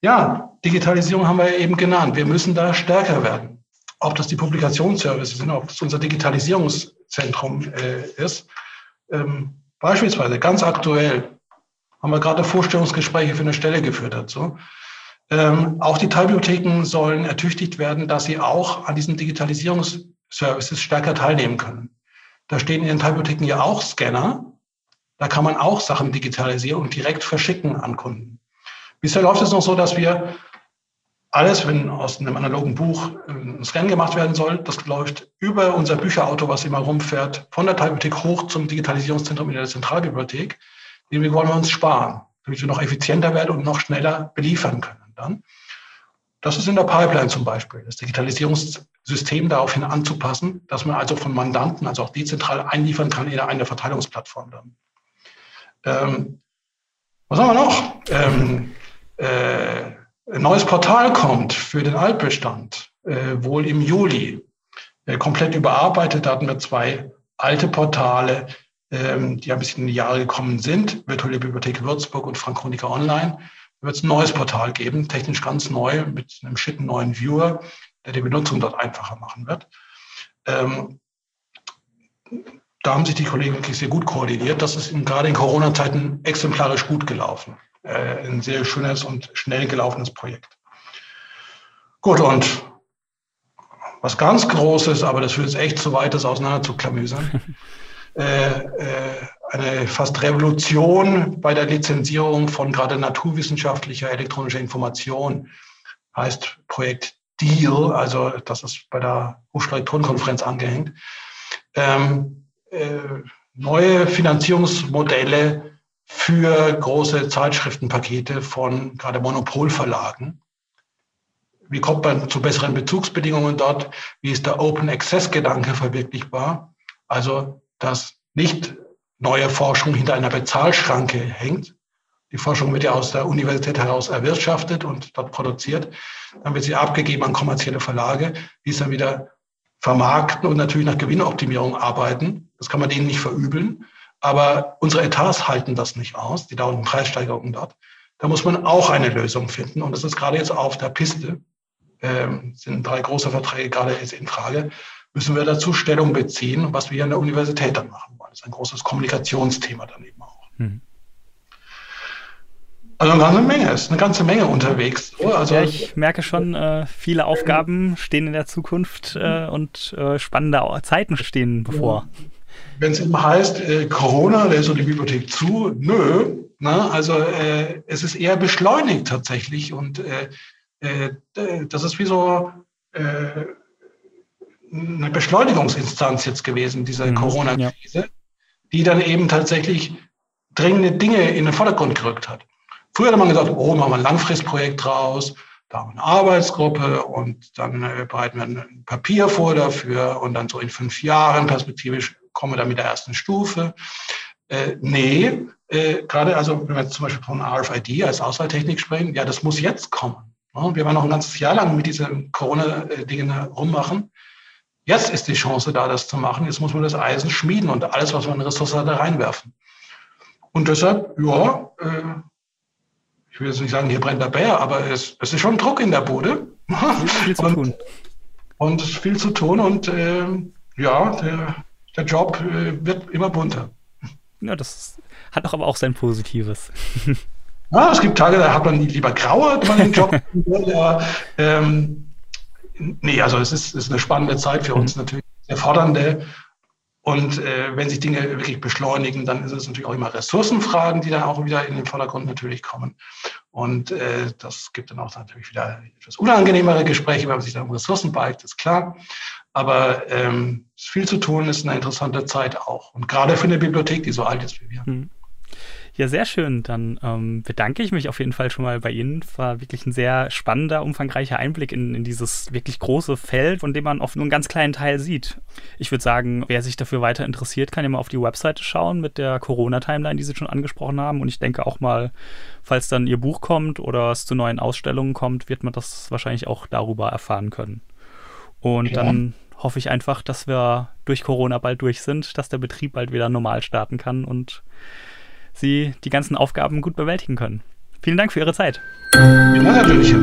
Speaker 2: Ja, Digitalisierung haben wir eben genannt. Wir müssen da stärker werden. Ob das die Publikationsservices sind, ob das unser Digitalisierungszentrum äh, ist. Ähm, beispielsweise, ganz aktuell, haben wir gerade Vorstellungsgespräche für eine Stelle geführt dazu. Ähm, auch die Teilbibliotheken sollen ertüchtigt werden, dass sie auch an diesen Digitalisierungsservices stärker teilnehmen können. Da stehen in den Teilbibliotheken ja auch Scanner. Da kann man auch Sachen digitalisieren und direkt verschicken an Kunden. Bisher läuft es noch so, dass wir alles, wenn aus einem analogen Buch ein Scan gemacht werden soll, das läuft über unser Bücherauto, was immer rumfährt, von der Teilbibliothek hoch zum Digitalisierungszentrum in der Zentralbibliothek. Den wollen wir uns sparen, damit wir noch effizienter werden und noch schneller beliefern können dann. Das ist in der Pipeline zum Beispiel, das Digitalisierungssystem daraufhin anzupassen, dass man also von Mandanten, also auch dezentral einliefern kann in eine Verteilungsplattform dann. Ähm, was haben wir noch? Ähm, äh, ein neues Portal kommt für den Altbestand, äh, wohl im Juli. Äh, komplett überarbeitet, da hatten wir zwei alte Portale, ähm, die ein bisschen in die Jahre gekommen sind, Virtuelle Bibliothek Würzburg und Frankonika Online wird es ein neues Portal geben, technisch ganz neu, mit einem schicken neuen Viewer, der die Benutzung dort einfacher machen wird. Ähm, da haben sich die Kollegen wirklich sehr gut koordiniert. Das ist in, gerade in Corona-Zeiten exemplarisch gut gelaufen. Äh, ein sehr schönes und schnell gelaufenes Projekt. Gut, und was ganz Großes, aber das führt jetzt echt zu weit, das auseinander zu klamüsern. (laughs) äh, äh, eine fast Revolution bei der Lizenzierung von gerade naturwissenschaftlicher elektronischer Information. Heißt Projekt DEAL, also das ist bei der Hochschulelektronikkonferenz angehängt. Ähm, äh, neue Finanzierungsmodelle für große Zeitschriftenpakete von gerade Monopolverlagen. Wie kommt man zu besseren Bezugsbedingungen dort? Wie ist der Open Access Gedanke verwirklichbar? Also, dass nicht neue Forschung hinter einer Bezahlschranke hängt. Die Forschung wird ja aus der Universität heraus erwirtschaftet und dort produziert. Dann wird sie abgegeben an kommerzielle Verlage, die es dann wieder vermarkten und natürlich nach Gewinnoptimierung arbeiten. Das kann man denen nicht verübeln. Aber unsere Etats halten das nicht aus, die dauernden Preissteigerungen dort. Da muss man auch eine Lösung finden. Und das ist gerade jetzt auf der Piste. Ähm, sind drei große Verträge gerade jetzt in Frage. Müssen wir dazu Stellung beziehen, was wir hier an der Universität dann machen wollen. Das ist ein großes Kommunikationsthema daneben auch. Mhm. Also eine ganze Menge, es ist eine ganze Menge unterwegs.
Speaker 1: Also, ja, ich merke schon, äh, viele Aufgaben stehen in der Zukunft äh, und äh, spannende Zeiten stehen bevor.
Speaker 2: Wenn es immer heißt, äh, Corona lässt so die Bibliothek zu, nö. Na, also äh, es ist eher beschleunigt tatsächlich und äh, das ist wie so eine Beschleunigungsinstanz jetzt gewesen, diese mhm, Corona-Krise. Ja die dann eben tatsächlich dringende Dinge in den Vordergrund gerückt hat. Früher hat man gesagt, oh, machen wir ein Langfristprojekt draus, da haben wir eine Arbeitsgruppe und dann äh, bereiten wir ein Papier vor dafür und dann so in fünf Jahren perspektivisch kommen wir dann mit der ersten Stufe. Äh, nee, äh, gerade also wenn wir jetzt zum Beispiel von RFID als Auswahltechnik sprechen, ja, das muss jetzt kommen. Ja, wir waren noch ein ganzes Jahr lang mit diesen Corona-Dingen rummachen. Jetzt ist die Chance da, das zu machen. Jetzt muss man das Eisen schmieden und alles, was man in Ressource hat, da reinwerfen. Und deshalb, ja, äh, ich will jetzt nicht sagen, hier brennt der Bär, aber es, es ist schon Druck in der Bude. Viel zu und, tun. Und es ist viel zu tun und äh, ja, der, der Job äh, wird immer bunter.
Speaker 1: Ja, das hat doch aber auch sein Positives. (laughs)
Speaker 2: Ja, es gibt Tage, da hat man lieber grauer, wenn man den Job (laughs) aber, ähm, nee, also es ist, ist eine spannende Zeit für uns mhm. natürlich, sehr fordernde. Und äh, wenn sich Dinge wirklich beschleunigen, dann ist es natürlich auch immer Ressourcenfragen, die dann auch wieder in den Vordergrund natürlich kommen. Und äh, das gibt dann auch natürlich wieder etwas unangenehmere Gespräche, wenn man sich dann um Ressourcen beigt, ist klar. Aber ähm, viel zu tun, ist eine interessante Zeit auch. Und gerade für eine Bibliothek, die so alt ist wie wir. Mhm.
Speaker 1: Ja, sehr schön. Dann ähm, bedanke ich mich auf jeden Fall schon mal bei Ihnen. War wirklich ein sehr spannender, umfangreicher Einblick in, in dieses wirklich große Feld, von dem man oft nur einen ganz kleinen Teil sieht. Ich würde sagen, wer sich dafür weiter interessiert, kann ja mal auf die Webseite schauen mit der Corona-Timeline, die Sie schon angesprochen haben. Und ich denke auch mal, falls dann Ihr Buch kommt oder es zu neuen Ausstellungen kommt, wird man das wahrscheinlich auch darüber erfahren können. Und ja. dann hoffe ich einfach, dass wir durch Corona bald durch sind, dass der Betrieb bald wieder normal starten kann und Sie die ganzen Aufgaben gut bewältigen können. Vielen Dank für Ihre Zeit. Ja, natürlich.